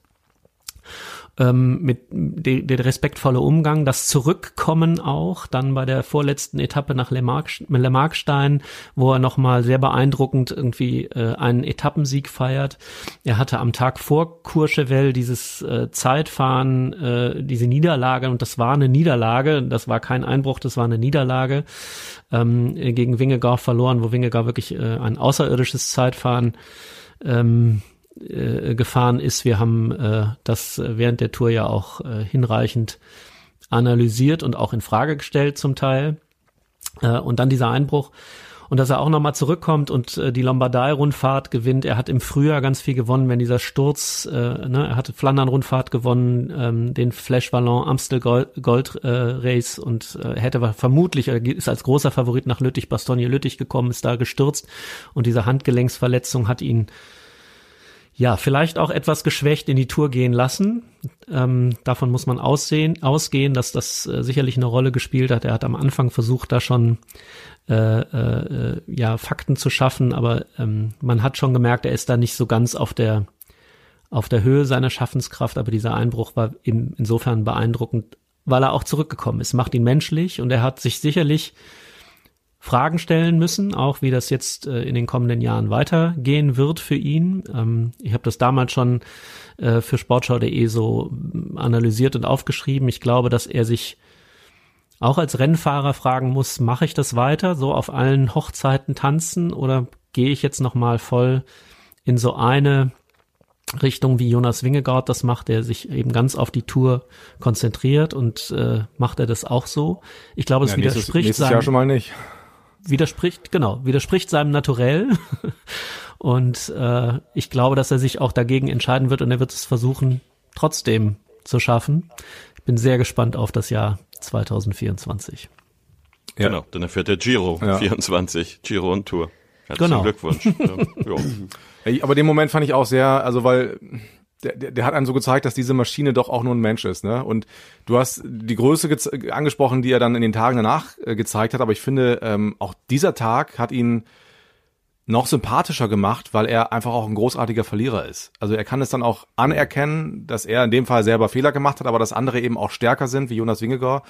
Ähm, mit de, der respektvolle Umgang, das Zurückkommen auch, dann bei der vorletzten Etappe nach Le, Marc, Le Markstein, wo er nochmal sehr beeindruckend irgendwie äh, einen Etappensieg feiert. Er hatte am Tag vor Courchevel dieses äh, Zeitfahren, äh, diese Niederlage, und das war eine Niederlage, das war kein Einbruch, das war eine Niederlage, ähm, gegen Wingegaard verloren, wo Wingegaard wirklich äh, ein außerirdisches Zeitfahren ähm, äh, gefahren ist. Wir haben äh, das während der Tour ja auch äh, hinreichend analysiert und auch in Frage gestellt zum Teil. Äh, und dann dieser Einbruch. Und dass er auch nochmal zurückkommt und äh, die Lombardei-Rundfahrt gewinnt. Er hat im Frühjahr ganz viel gewonnen, wenn dieser Sturz, äh, ne, er hatte Flandern-Rundfahrt gewonnen, ähm, den Flash Ballon Amstel Gold, äh, Race und äh, hätte vermutlich, er ist als großer Favorit nach Lüttich, Bastogne Lüttich gekommen, ist da gestürzt und diese Handgelenksverletzung hat ihn ja, vielleicht auch etwas geschwächt in die Tour gehen lassen. Ähm, davon muss man aussehen, ausgehen, dass das äh, sicherlich eine Rolle gespielt hat. Er hat am Anfang versucht, da schon äh, äh, ja Fakten zu schaffen, aber ähm, man hat schon gemerkt, er ist da nicht so ganz auf der auf der Höhe seiner Schaffenskraft. Aber dieser Einbruch war eben insofern beeindruckend, weil er auch zurückgekommen ist. Macht ihn menschlich und er hat sich sicherlich Fragen stellen müssen, auch wie das jetzt äh, in den kommenden Jahren weitergehen wird für ihn. Ähm, ich habe das damals schon äh, für Sportschau.de so mm, analysiert und aufgeschrieben. Ich glaube, dass er sich auch als Rennfahrer fragen muss, mache ich das weiter, so auf allen Hochzeiten tanzen oder gehe ich jetzt nochmal voll in so eine Richtung, wie Jonas Wingegaard das macht, der sich eben ganz auf die Tour konzentriert und äh, macht er das auch so. Ich glaube, es Ja, nächstes, widerspricht nächstes seinem- Jahr schon mal nicht. Widerspricht, genau, widerspricht seinem Naturell. Und äh, ich glaube, dass er sich auch dagegen entscheiden wird und er wird es versuchen, trotzdem zu schaffen. Ich bin sehr gespannt auf das Jahr 2024. Ja. Genau, dann erfährt der Giro Ja. 24, Giro und Tour. Herzlichen Genau. Glückwunsch. ja, Aber den Moment fand ich auch sehr, also weil der, der, der hat einem so gezeigt, dass diese Maschine doch auch nur ein Mensch ist, ne? Und du hast die Größe angesprochen, die er dann in den Tagen danach äh, gezeigt hat, aber ich finde, ähm, auch dieser Tag hat ihn noch sympathischer gemacht, weil er einfach auch ein großartiger Verlierer ist. Also er kann es dann auch anerkennen, dass er in dem Fall selber Fehler gemacht hat, aber dass andere eben auch stärker sind, wie Jonas Wingegaard.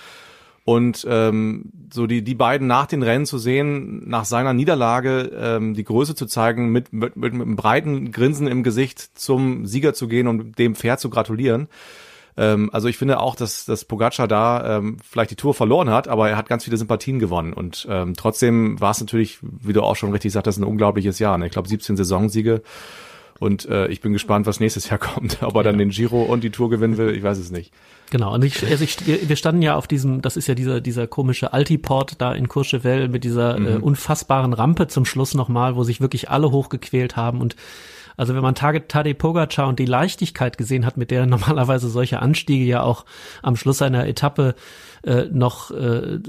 Und ähm, so die, die beiden nach den Rennen zu sehen, nach seiner Niederlage ähm, die Größe zu zeigen, mit, mit, mit einem breiten Grinsen im Gesicht zum Sieger zu gehen und dem Pferd zu gratulieren. Ähm, also ich finde auch, dass, dass Pogacar da ähm, vielleicht die Tour verloren hat, aber er hat ganz viele Sympathien gewonnen. Und ähm, trotzdem war es natürlich, wie du auch schon richtig sagtest, ein unglaubliches Jahr. Ne? Ich glaube 17 Saisonsiege. Und äh, ich bin gespannt, was nächstes Jahr kommt. Ob er dann den Giro und die Tour gewinnen will, ich weiß es nicht. Genau, und ich, also ich, wir standen ja auf diesem, das ist ja dieser, dieser komische Altiport da in Courchevel mit dieser äh, unfassbaren Rampe zum Schluss nochmal, wo sich wirklich alle hochgequält haben und Also wenn man Tadej Pogacar und die Leichtigkeit gesehen hat, mit der normalerweise solche Anstiege ja auch am Schluss einer Etappe äh, noch äh,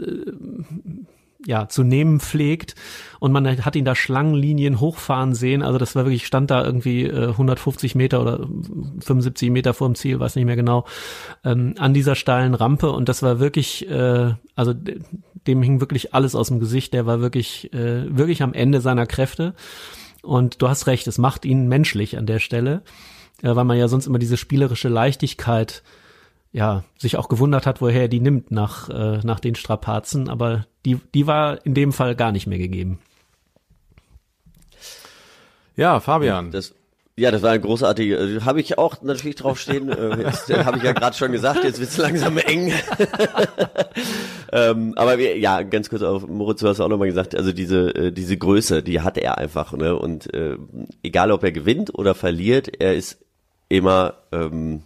ja, zu nehmen pflegt. Und man hat ihn da Schlangenlinien hochfahren sehen, also das war wirklich, stand da irgendwie äh, 150 Meter oder 75 Meter vor dem Ziel, weiß nicht mehr genau, ähm, an dieser steilen Rampe. Und das war wirklich, äh, also dem hing wirklich alles aus dem Gesicht, der war wirklich, äh, wirklich am Ende seiner Kräfte. Und du hast recht, es macht ihn menschlich an der Stelle, äh, weil man ja sonst immer diese spielerische Leichtigkeit ja, sich auch gewundert hat, woher er die nimmt nach, äh, nach den Strapazen, aber die, die war in dem Fall gar nicht mehr gegeben. Ja, Fabian. Das, ja, das war ein großartiger, äh, habe ich auch natürlich draufstehen, äh, jetzt äh, habe ich ja gerade schon gesagt, jetzt wird's langsam eng. ähm, aber wir, ja, ganz kurz auf Moritz, du hast auch nochmal gesagt, also diese, äh, diese Größe, die hat er einfach, ne? Und äh, egal ob er gewinnt oder verliert, er ist immer ähm,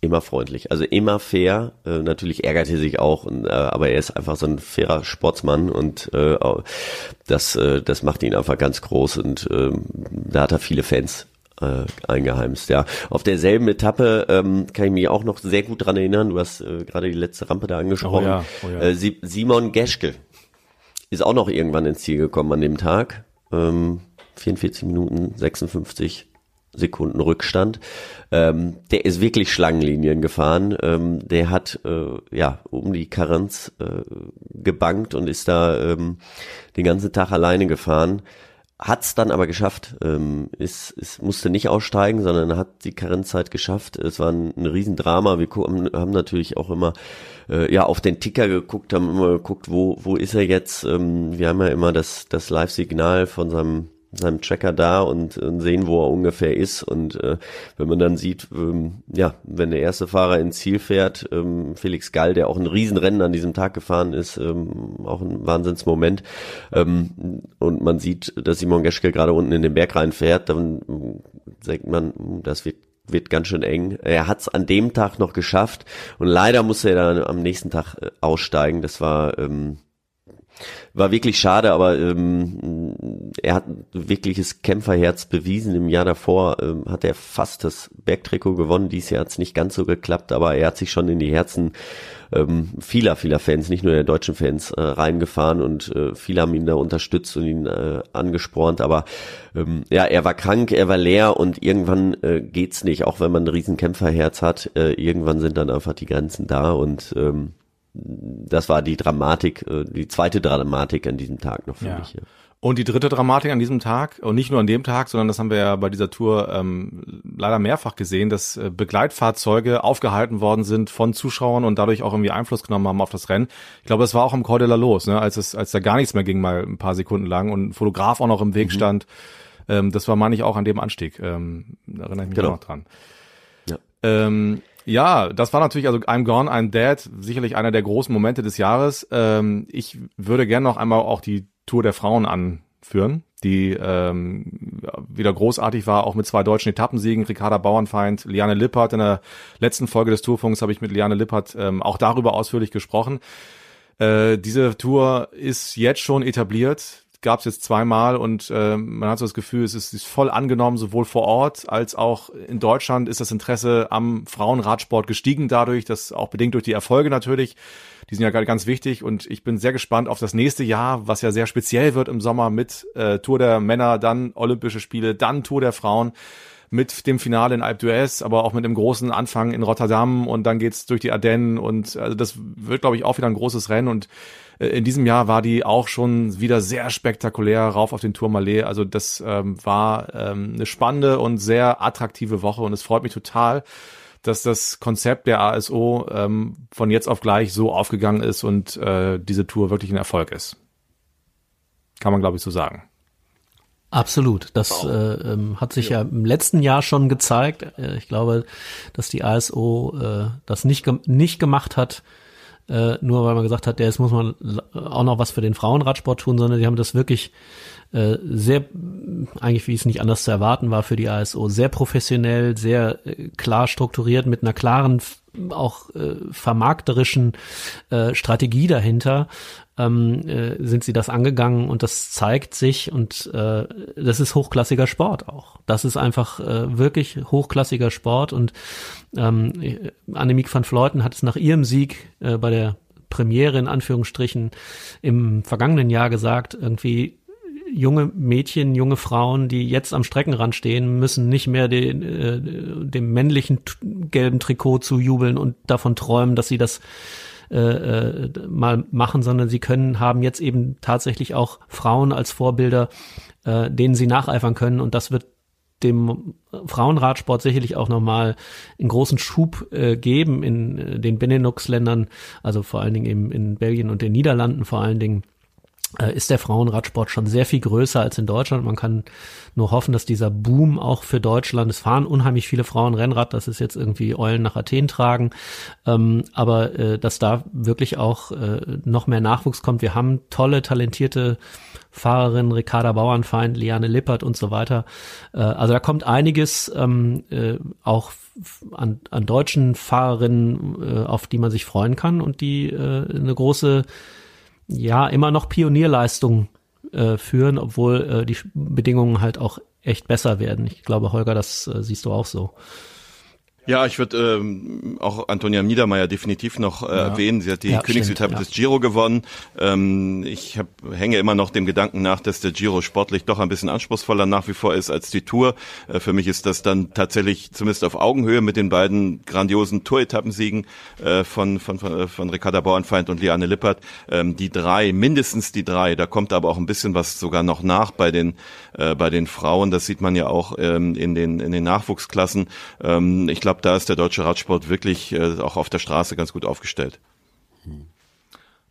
immer freundlich, also immer fair. Äh, natürlich ärgert er sich auch, und, äh, aber er ist einfach so ein fairer Sportsmann und äh, das, äh, das macht ihn einfach ganz groß und äh, da hat er viele Fans äh, eingeheimst. Ja, auf derselben Etappe ähm, kann ich mich auch noch sehr gut dran erinnern. Du hast äh, gerade die letzte Rampe da angesprochen. Oh ja, oh ja. Äh, Simon Geschke ist auch noch irgendwann ins Ziel gekommen an dem Tag. Ähm, 44 Minuten 56 Sekunden Rückstand. Ähm, der ist wirklich Schlangenlinien gefahren. Ähm, der hat äh, ja um die Karenz äh, gebankt und ist da ähm, den ganzen Tag alleine gefahren. Hat's dann aber geschafft. Ähm, ist, ist, musste nicht aussteigen, sondern hat die Karenzzeit geschafft. Es war ein, ein Riesendrama. Wir haben natürlich auch immer äh, ja auf den Ticker geguckt, haben immer geguckt, wo wo ist er jetzt. Ähm, wir haben ja immer das das Live-Signal von seinem seinem Tracker da und, und, sehen, wo er ungefähr ist. Und äh, wenn man dann sieht, ähm, ja, wenn der erste Fahrer ins Ziel fährt, ähm, Felix Gall, der auch ein Riesenrennen an diesem Tag gefahren ist, ähm, auch ein Wahnsinnsmoment. Ähm, und man sieht, dass Simon Geschke gerade unten in den Berg reinfährt, dann denkt man, das wird wird ganz schön eng. Er hat es an dem Tag noch geschafft und leider musste er dann am nächsten Tag äh, aussteigen. Das war ähm, war wirklich schade, aber ähm, er hat wirkliches Kämpferherz bewiesen. Im Jahr davor ähm, hat er fast das Bergtrikot gewonnen. Dies Jahr hat es nicht ganz so geklappt, aber er hat sich schon in die Herzen ähm, vieler, vieler Fans, nicht nur der deutschen Fans, äh, reingefahren und äh, viele haben ihn da unterstützt und ihn äh, angespornt. Aber ähm, ja, er war krank, er war leer und irgendwann äh, geht's nicht, auch wenn man ein riesen Kämpferherz hat. Äh, irgendwann sind dann einfach die Grenzen da und ähm, das war die Dramatik, äh, die zweite Dramatik an diesem Tag noch für ja. mich. Ja. Und die dritte Dramatik an diesem Tag, und nicht nur an dem Tag, sondern das haben wir ja bei dieser Tour ähm, leider mehrfach gesehen, dass äh, Begleitfahrzeuge aufgehalten worden sind von Zuschauern und dadurch auch irgendwie Einfluss genommen haben auf das Rennen. Ich glaube, es war auch im Col de la Los, ne, als es, als da gar nichts mehr ging, mal ein paar Sekunden lang und ein Fotograf auch noch im Weg mhm. stand. Ähm, das war, meine ich, auch an dem Anstieg. Ähm, da erinnere ich mich genau. noch dran. Ja. Ähm, ja, das war natürlich, also I'm Gone, I'm Dead, sicherlich einer der großen Momente des Jahres. Ähm, ich würde gerne noch einmal auch die Tour der Frauen anführen, die ähm, wieder großartig war, auch mit zwei deutschen Etappensiegen, Ricarda Bauernfeind, Liane Lippert. In der letzten Folge des Tourfunks habe ich mit Liane Lippert ähm, auch darüber ausführlich gesprochen. Äh, diese Tour ist jetzt schon etabliert gab es jetzt zweimal und äh, man hat so das Gefühl, es ist, ist voll angenommen, sowohl vor Ort als auch in Deutschland ist das Interesse am Frauenradsport gestiegen dadurch, das auch bedingt durch die Erfolge natürlich. Die sind ja gerade ganz wichtig und ich bin sehr gespannt auf das nächste Jahr, was ja sehr speziell wird im Sommer mit äh, Tour der Männer, dann Olympische Spiele, dann Tour der Frauen mit dem Finale in Alpe d'Huez, aber auch mit dem großen Anfang in Rotterdam und dann geht's durch die Ardennen und also das wird, glaube ich, auch wieder ein großes Rennen und in diesem Jahr war die auch schon wieder sehr spektakulär rauf auf den Tourmalet. Also das ähm, war ähm, eine spannende und sehr attraktive Woche und es freut mich total, dass das Konzept der ASO ähm, von jetzt auf gleich so aufgegangen ist und äh, diese Tour wirklich ein Erfolg ist. Kann man, glaube ich, so sagen. Absolut. Das äh, ähm, hat sich ja. ja. im letzten Jahr schon gezeigt. Äh, ich glaube, dass die ASO äh, das nicht, ge nicht gemacht hat, äh, nur weil man gesagt hat, ja, jetzt muss man auch noch was für den Frauenradsport tun, sondern die haben das wirklich äh, sehr, eigentlich wie es nicht anders zu erwarten war für die ASO, sehr professionell, sehr äh, klar strukturiert, mit einer klaren auch äh, vermarkterischen äh, Strategie dahinter ähm, äh, sind sie das angegangen und das zeigt sich und äh, das ist hochklassiger Sport auch. Das ist einfach äh, wirklich hochklassiger Sport und ähm, Annemiek van Fleuten hat es nach ihrem Sieg äh, bei der Premiere in Anführungsstrichen im vergangenen Jahr gesagt, irgendwie junge Mädchen, junge Frauen, die jetzt am Streckenrand stehen, müssen nicht mehr den, äh, dem männlichen gelben Trikot zujubeln und davon träumen, dass sie das äh, äh, mal machen, sondern sie können, haben jetzt eben tatsächlich auch Frauen als Vorbilder, äh, denen sie nacheifern können. Und das wird dem Frauenradsport sicherlich auch nochmal einen großen Schub äh, geben in äh, den Benelux-Ländern, also vor allen Dingen eben in Belgien und den Niederlanden vor allen Dingen ist der Frauenradsport schon sehr viel größer als in Deutschland. Man kann nur hoffen, dass dieser Boom auch für Deutschland, es fahren unheimlich viele Frauen Rennrad, das ist jetzt irgendwie Eulen nach Athen tragen, ähm, aber äh, dass da wirklich auch äh, noch mehr Nachwuchs kommt. Wir haben tolle, talentierte Fahrerinnen, Ricarda Bauernfeind, Liane Lippert und so weiter. Äh, also da kommt einiges ähm, äh, auch an, an deutschen Fahrerinnen, äh, auf die man sich freuen kann und die äh, eine große ja immer noch Pionierleistung äh, führen, obwohl äh, die Bedingungen halt auch echt besser werden. Ich glaube, Holger, das äh, siehst du auch so. Ja, ich würde ähm, auch Antonia Niedermeyer definitiv noch äh, ja. erwähnen. Sie hat die ja, Königsetappe ja. des Giro gewonnen. Ähm, ich hab, hänge immer noch dem Gedanken nach, dass der Giro sportlich doch ein bisschen anspruchsvoller nach wie vor ist als die Tour. Äh, für mich ist das dann tatsächlich zumindest auf Augenhöhe mit den beiden grandiosen Tour-Etappensiegen äh, von, von, von, von Ricarda Bauernfeind und Liane Lippert. Ähm, die drei, mindestens die drei. Da kommt aber auch ein bisschen was sogar noch nach bei den, äh, bei den Frauen. Das sieht man ja auch ähm, in, den, in den Nachwuchsklassen. Ähm, ich glaube, da ist der deutsche Radsport wirklich äh, auch auf der Straße ganz gut aufgestellt. Hm.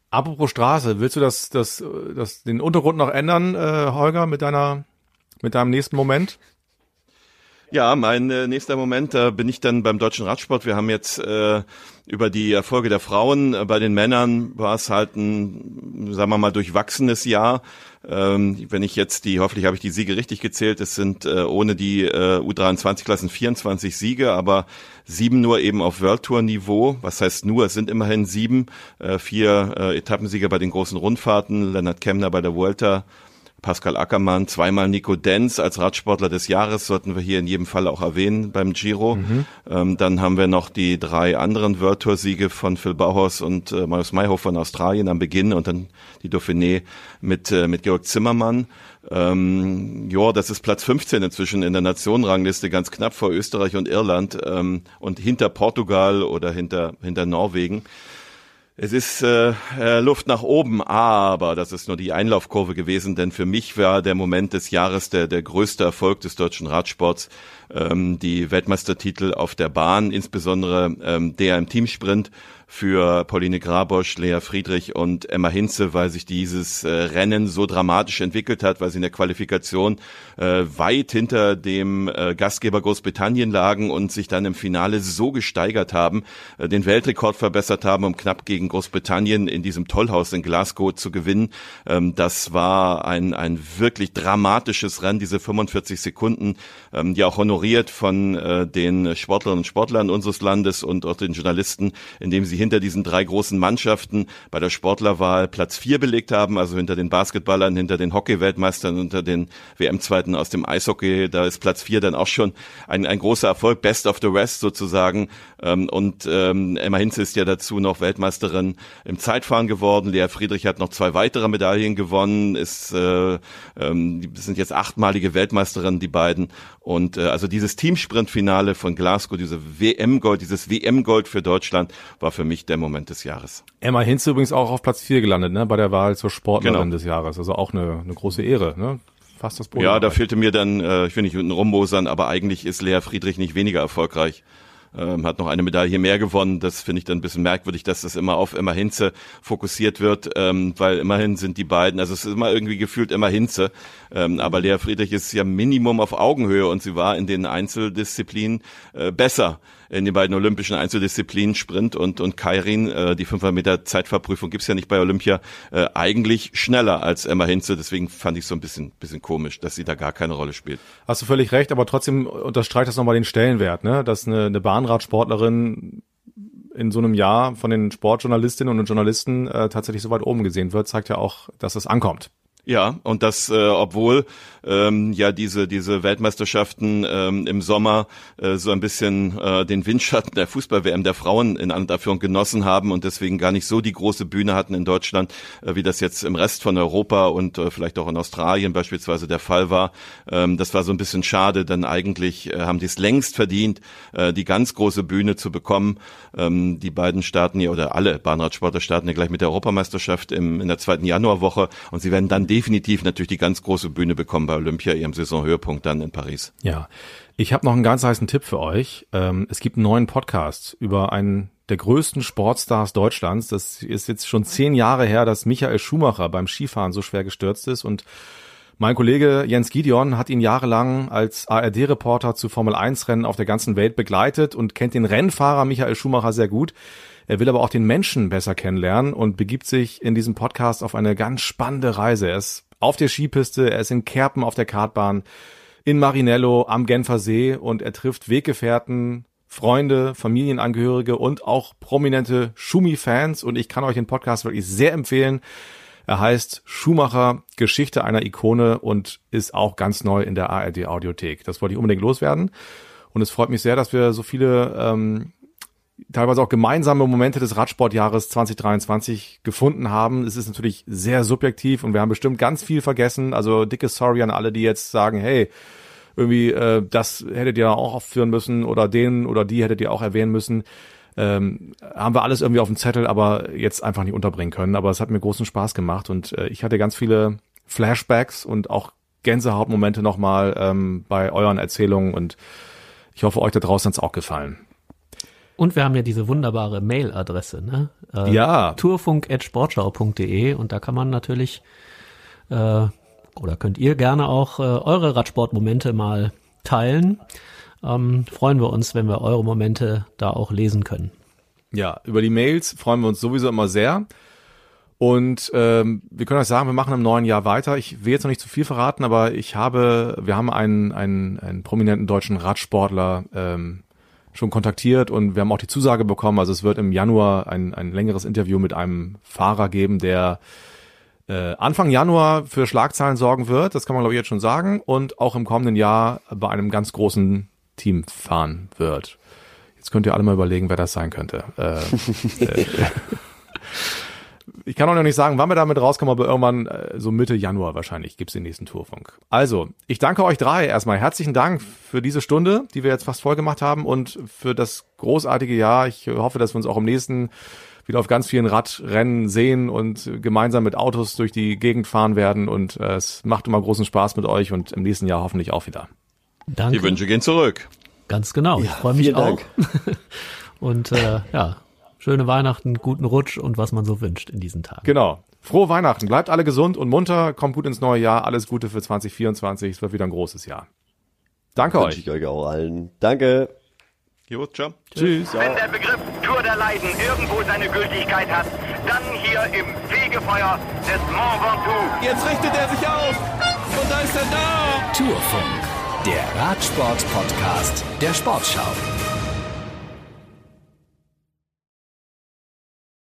Apropos Straße, willst du das, das, das den Untergrund noch ändern, äh, Holger, mit deiner, mit deinem nächsten Moment? Ja, mein äh, nächster Moment, da bin ich dann beim deutschen Radsport. Wir haben jetzt äh, über die Erfolge der Frauen. Äh, bei den Männern war es halt ein, sagen wir mal, durchwachsenes Jahr. Ähm, wenn ich jetzt die, hoffentlich habe ich die Siege richtig gezählt, es sind äh, ohne die äh, U23-Klassen 24 Siege, aber sieben nur eben auf World Tour Niveau. Was heißt nur? Es sind immerhin sieben, äh, vier äh, Etappensieger bei den großen Rundfahrten, Leonard Kemner bei der Vuelta, Pascal Ackermann, zweimal Nico Denz als Radsportler des Jahres, sollten wir hier in jedem Fall auch erwähnen beim Giro. Mhm. Ähm, dann haben wir noch die drei anderen World Tour Siege von Phil Bauhaus und äh, Marius Mayhoff von Australien am Beginn und dann die Dauphiné mit, äh, mit Georg Zimmermann. Ähm, ja, das ist Platz 15 inzwischen in der Nationenrangliste, ganz knapp vor Österreich und Irland ähm, und hinter Portugal oder hinter, hinter Norwegen. Es ist äh, äh, Luft nach oben, aber das ist nur die Einlaufkurve gewesen, denn für mich war der Moment des Jahres der, der größte Erfolg des deutschen Radsports, ähm, die Weltmeistertitel auf der Bahn, insbesondere ähm, der im Teamsprint für Pauline Grabosch, Lea Friedrich und Emma Hinze, weil sich dieses äh, Rennen so dramatisch entwickelt hat, weil sie in der Qualifikation äh, weit hinter dem äh, Gastgeber Großbritannien lagen und sich dann im Finale so gesteigert haben, äh, den Weltrekord verbessert haben, um knapp gegen Großbritannien in diesem Tollhaus in Glasgow zu gewinnen. Ähm, das war ein, ein wirklich dramatisches Rennen, diese 45 Sekunden, ähm, die auch honoriert von äh, den Sportlerinnen und Sportlern unseres Landes und auch den Journalisten, indem sie hinter diesen drei großen Mannschaften bei der Sportlerwahl Platz vier belegt haben, also hinter den Basketballern, hinter den Hockey-Weltmeistern, hinter den WM-Zweiten aus dem Eishockey. Da ist Platz vier dann auch schon ein, ein großer Erfolg, Best of the Rest sozusagen. Ähm, und ähm, Emma Hinze ist ja dazu noch Weltmeisterin im Zeitfahren geworden. Lea Friedrich hat noch zwei weitere Medaillen gewonnen, ist, äh, ähm, sind jetzt achtmalige Weltmeisterin, die beiden. Und äh, also dieses Teamsprintfinale von Glasgow, diese WM-Gold, dieses WM-Gold für Deutschland war für mich der Moment des Jahres. Emma Hinze übrigens auch auf Platz vier gelandet, ne, bei der Wahl zur Sportlerin genau. des Jahres. Also auch eine, eine große Ehre, ne? Fast das Podium. Ja, da fehlte mir dann, äh, ich will nicht unten rumbosern, aber eigentlich ist Lea Friedrich nicht weniger erfolgreich ähm, hat noch eine Medaille mehr gewonnen. Das finde ich dann ein bisschen merkwürdig, dass das immer auf Emma Hinze fokussiert wird, ähm, weil immerhin sind die beiden, also es ist immer irgendwie gefühlt Emma Hinze, ähm, aber Lea Friedrich ist ja Minimum auf Augenhöhe und sie war in den Einzeldisziplinen äh, besser in den beiden olympischen Einzeldisziplinen Sprint und, und Kairin, äh, die 500 Meter Zeitverprüfung gibt's ja nicht bei Olympia, äh, eigentlich schneller als Emma Hinze. Deswegen fand ich so ein bisschen, bisschen komisch, dass sie da gar keine Rolle spielt. Hast du völlig recht, aber trotzdem unterstreicht das nochmal den Stellenwert, ne? dass eine, eine Bahnradsportlerin in so einem Jahr von den Sportjournalistinnen und Journalisten äh, tatsächlich so weit oben gesehen wird, zeigt ja auch, dass es ankommt. Ja, und das, äh, obwohl ähm, ja diese diese Weltmeisterschaften ähm, im Sommer äh, so ein bisschen äh, den Windschatten der Fußball-WM der Frauen in Anführung genossen haben und deswegen gar nicht so die große Bühne hatten in Deutschland, äh, wie das jetzt im Rest von Europa und äh, vielleicht auch in Australien beispielsweise der Fall war. Ähm, das war so ein bisschen schade, denn eigentlich äh, haben die es längst verdient, äh, die ganz große Bühne zu bekommen. Ähm, die beiden starten ja oder alle Bahnradsportler starten ja gleich mit der Europameisterschaft im, in der zweiten Januarwoche und sie werden dann definitiv natürlich die ganz große Bühne bekommen bei Olympia, ihrem Saisonhöhepunkt dann in Paris. Ja, ich habe noch einen ganz heißen Tipp für euch. Ähm, es gibt einen neuen Podcast über einen der größten Sportstars Deutschlands. Das ist jetzt schon zehn Jahre her, dass Michael Schumacher beim Skifahren so schwer gestürzt ist und mein Kollege Jens Gideon hat ihn jahrelang als ARD-Reporter zu Formel-1-Rennen auf der ganzen Welt begleitet und kennt den Rennfahrer Michael Schumacher sehr gut. Er will aber auch den Menschen besser kennenlernen und begibt sich in diesem Podcast auf eine ganz spannende Reise. Er ist auf der Skipiste, er ist in Kerpen auf der Kartbahn, in Marinello am Genfer See und er trifft Weggefährten, Freunde, Familienangehörige und auch prominente Schumi-Fans und ich kann euch den Podcast wirklich sehr empfehlen. Er heißt Schumacher, Geschichte einer Ikone und ist auch ganz neu in der ARD Audiothek. Das wollte ich unbedingt loswerden. Und es freut mich sehr, dass wir so viele ähm, teilweise auch gemeinsame Momente des Radsportjahres 2023 gefunden haben. Es ist natürlich sehr subjektiv und wir haben bestimmt ganz viel vergessen. Also dicke Sorry an alle, die jetzt sagen, hey, irgendwie äh, das hättet ihr auch aufführen müssen oder den oder die hättet ihr auch erwähnen müssen. Ähm, haben wir alles irgendwie auf dem Zettel, aber jetzt einfach nicht unterbringen können. Aber es hat mir großen Spaß gemacht und äh, ich hatte ganz viele Flashbacks und auch Gänsehautmomente nochmal ähm, bei euren Erzählungen und ich hoffe, euch da draußen hat's auch gefallen. Und wir haben ja diese wunderbare Mailadresse, ne? Äh, ja. Tourfunk.sportschau.de und da kann man natürlich äh, oder könnt ihr gerne auch äh, eure Radsportmomente mal teilen. Ähm, freuen wir uns, wenn wir eure Momente da auch lesen können. Ja, über die Mails freuen wir uns sowieso immer sehr. Und ähm, wir können euch sagen, wir machen im neuen Jahr weiter. Ich will jetzt noch nicht zu viel verraten, aber ich habe, wir haben einen, einen, einen prominenten deutschen Radsportler ähm, schon kontaktiert und wir haben auch die Zusage bekommen. Also es wird im Januar ein, ein längeres Interview mit einem Fahrer geben, der äh, Anfang Januar für Schlagzeilen sorgen wird. Das kann man glaube ich jetzt schon sagen. Und auch im kommenden Jahr bei einem ganz großen Team fahren wird. Jetzt könnt ihr alle mal überlegen, wer das sein könnte. Äh, äh, ich kann auch noch nicht sagen, wann wir damit rauskommen, aber irgendwann äh, so Mitte Januar wahrscheinlich gibt's den nächsten Tourfunk. Also, ich danke euch drei erstmal. Herzlichen Dank für diese Stunde, die wir jetzt fast voll gemacht haben und für das großartige Jahr. Ich hoffe, dass wir uns auch im nächsten wieder auf ganz vielen Radrennen sehen und gemeinsam mit Autos durch die Gegend fahren werden. Und äh, es macht immer großen Spaß mit euch und im nächsten Jahr hoffentlich auch wieder. Danke. Die Wünsche gehen zurück. Ganz genau. Ich freue mich auch. und äh, ja, schöne Weihnachten, guten Rutsch und was man so wünscht in diesen Tagen. Genau. Frohe Weihnachten. Bleibt alle gesund und munter. Kommt gut ins neue Jahr. Alles Gute für 2024. Es wird wieder ein großes Jahr. Danke Wünsche euch. ich euch auch allen. Danke. Jo, ciao. Tschüss. Wenn der Begriff Tour der Leiden irgendwo seine Gültigkeit hat, dann hier im Fegefeuer des Mont Ventoux. Jetzt richtet er sich auf. Und da ist er da. Tourfunk, der Radsport-Podcast der Sportschau.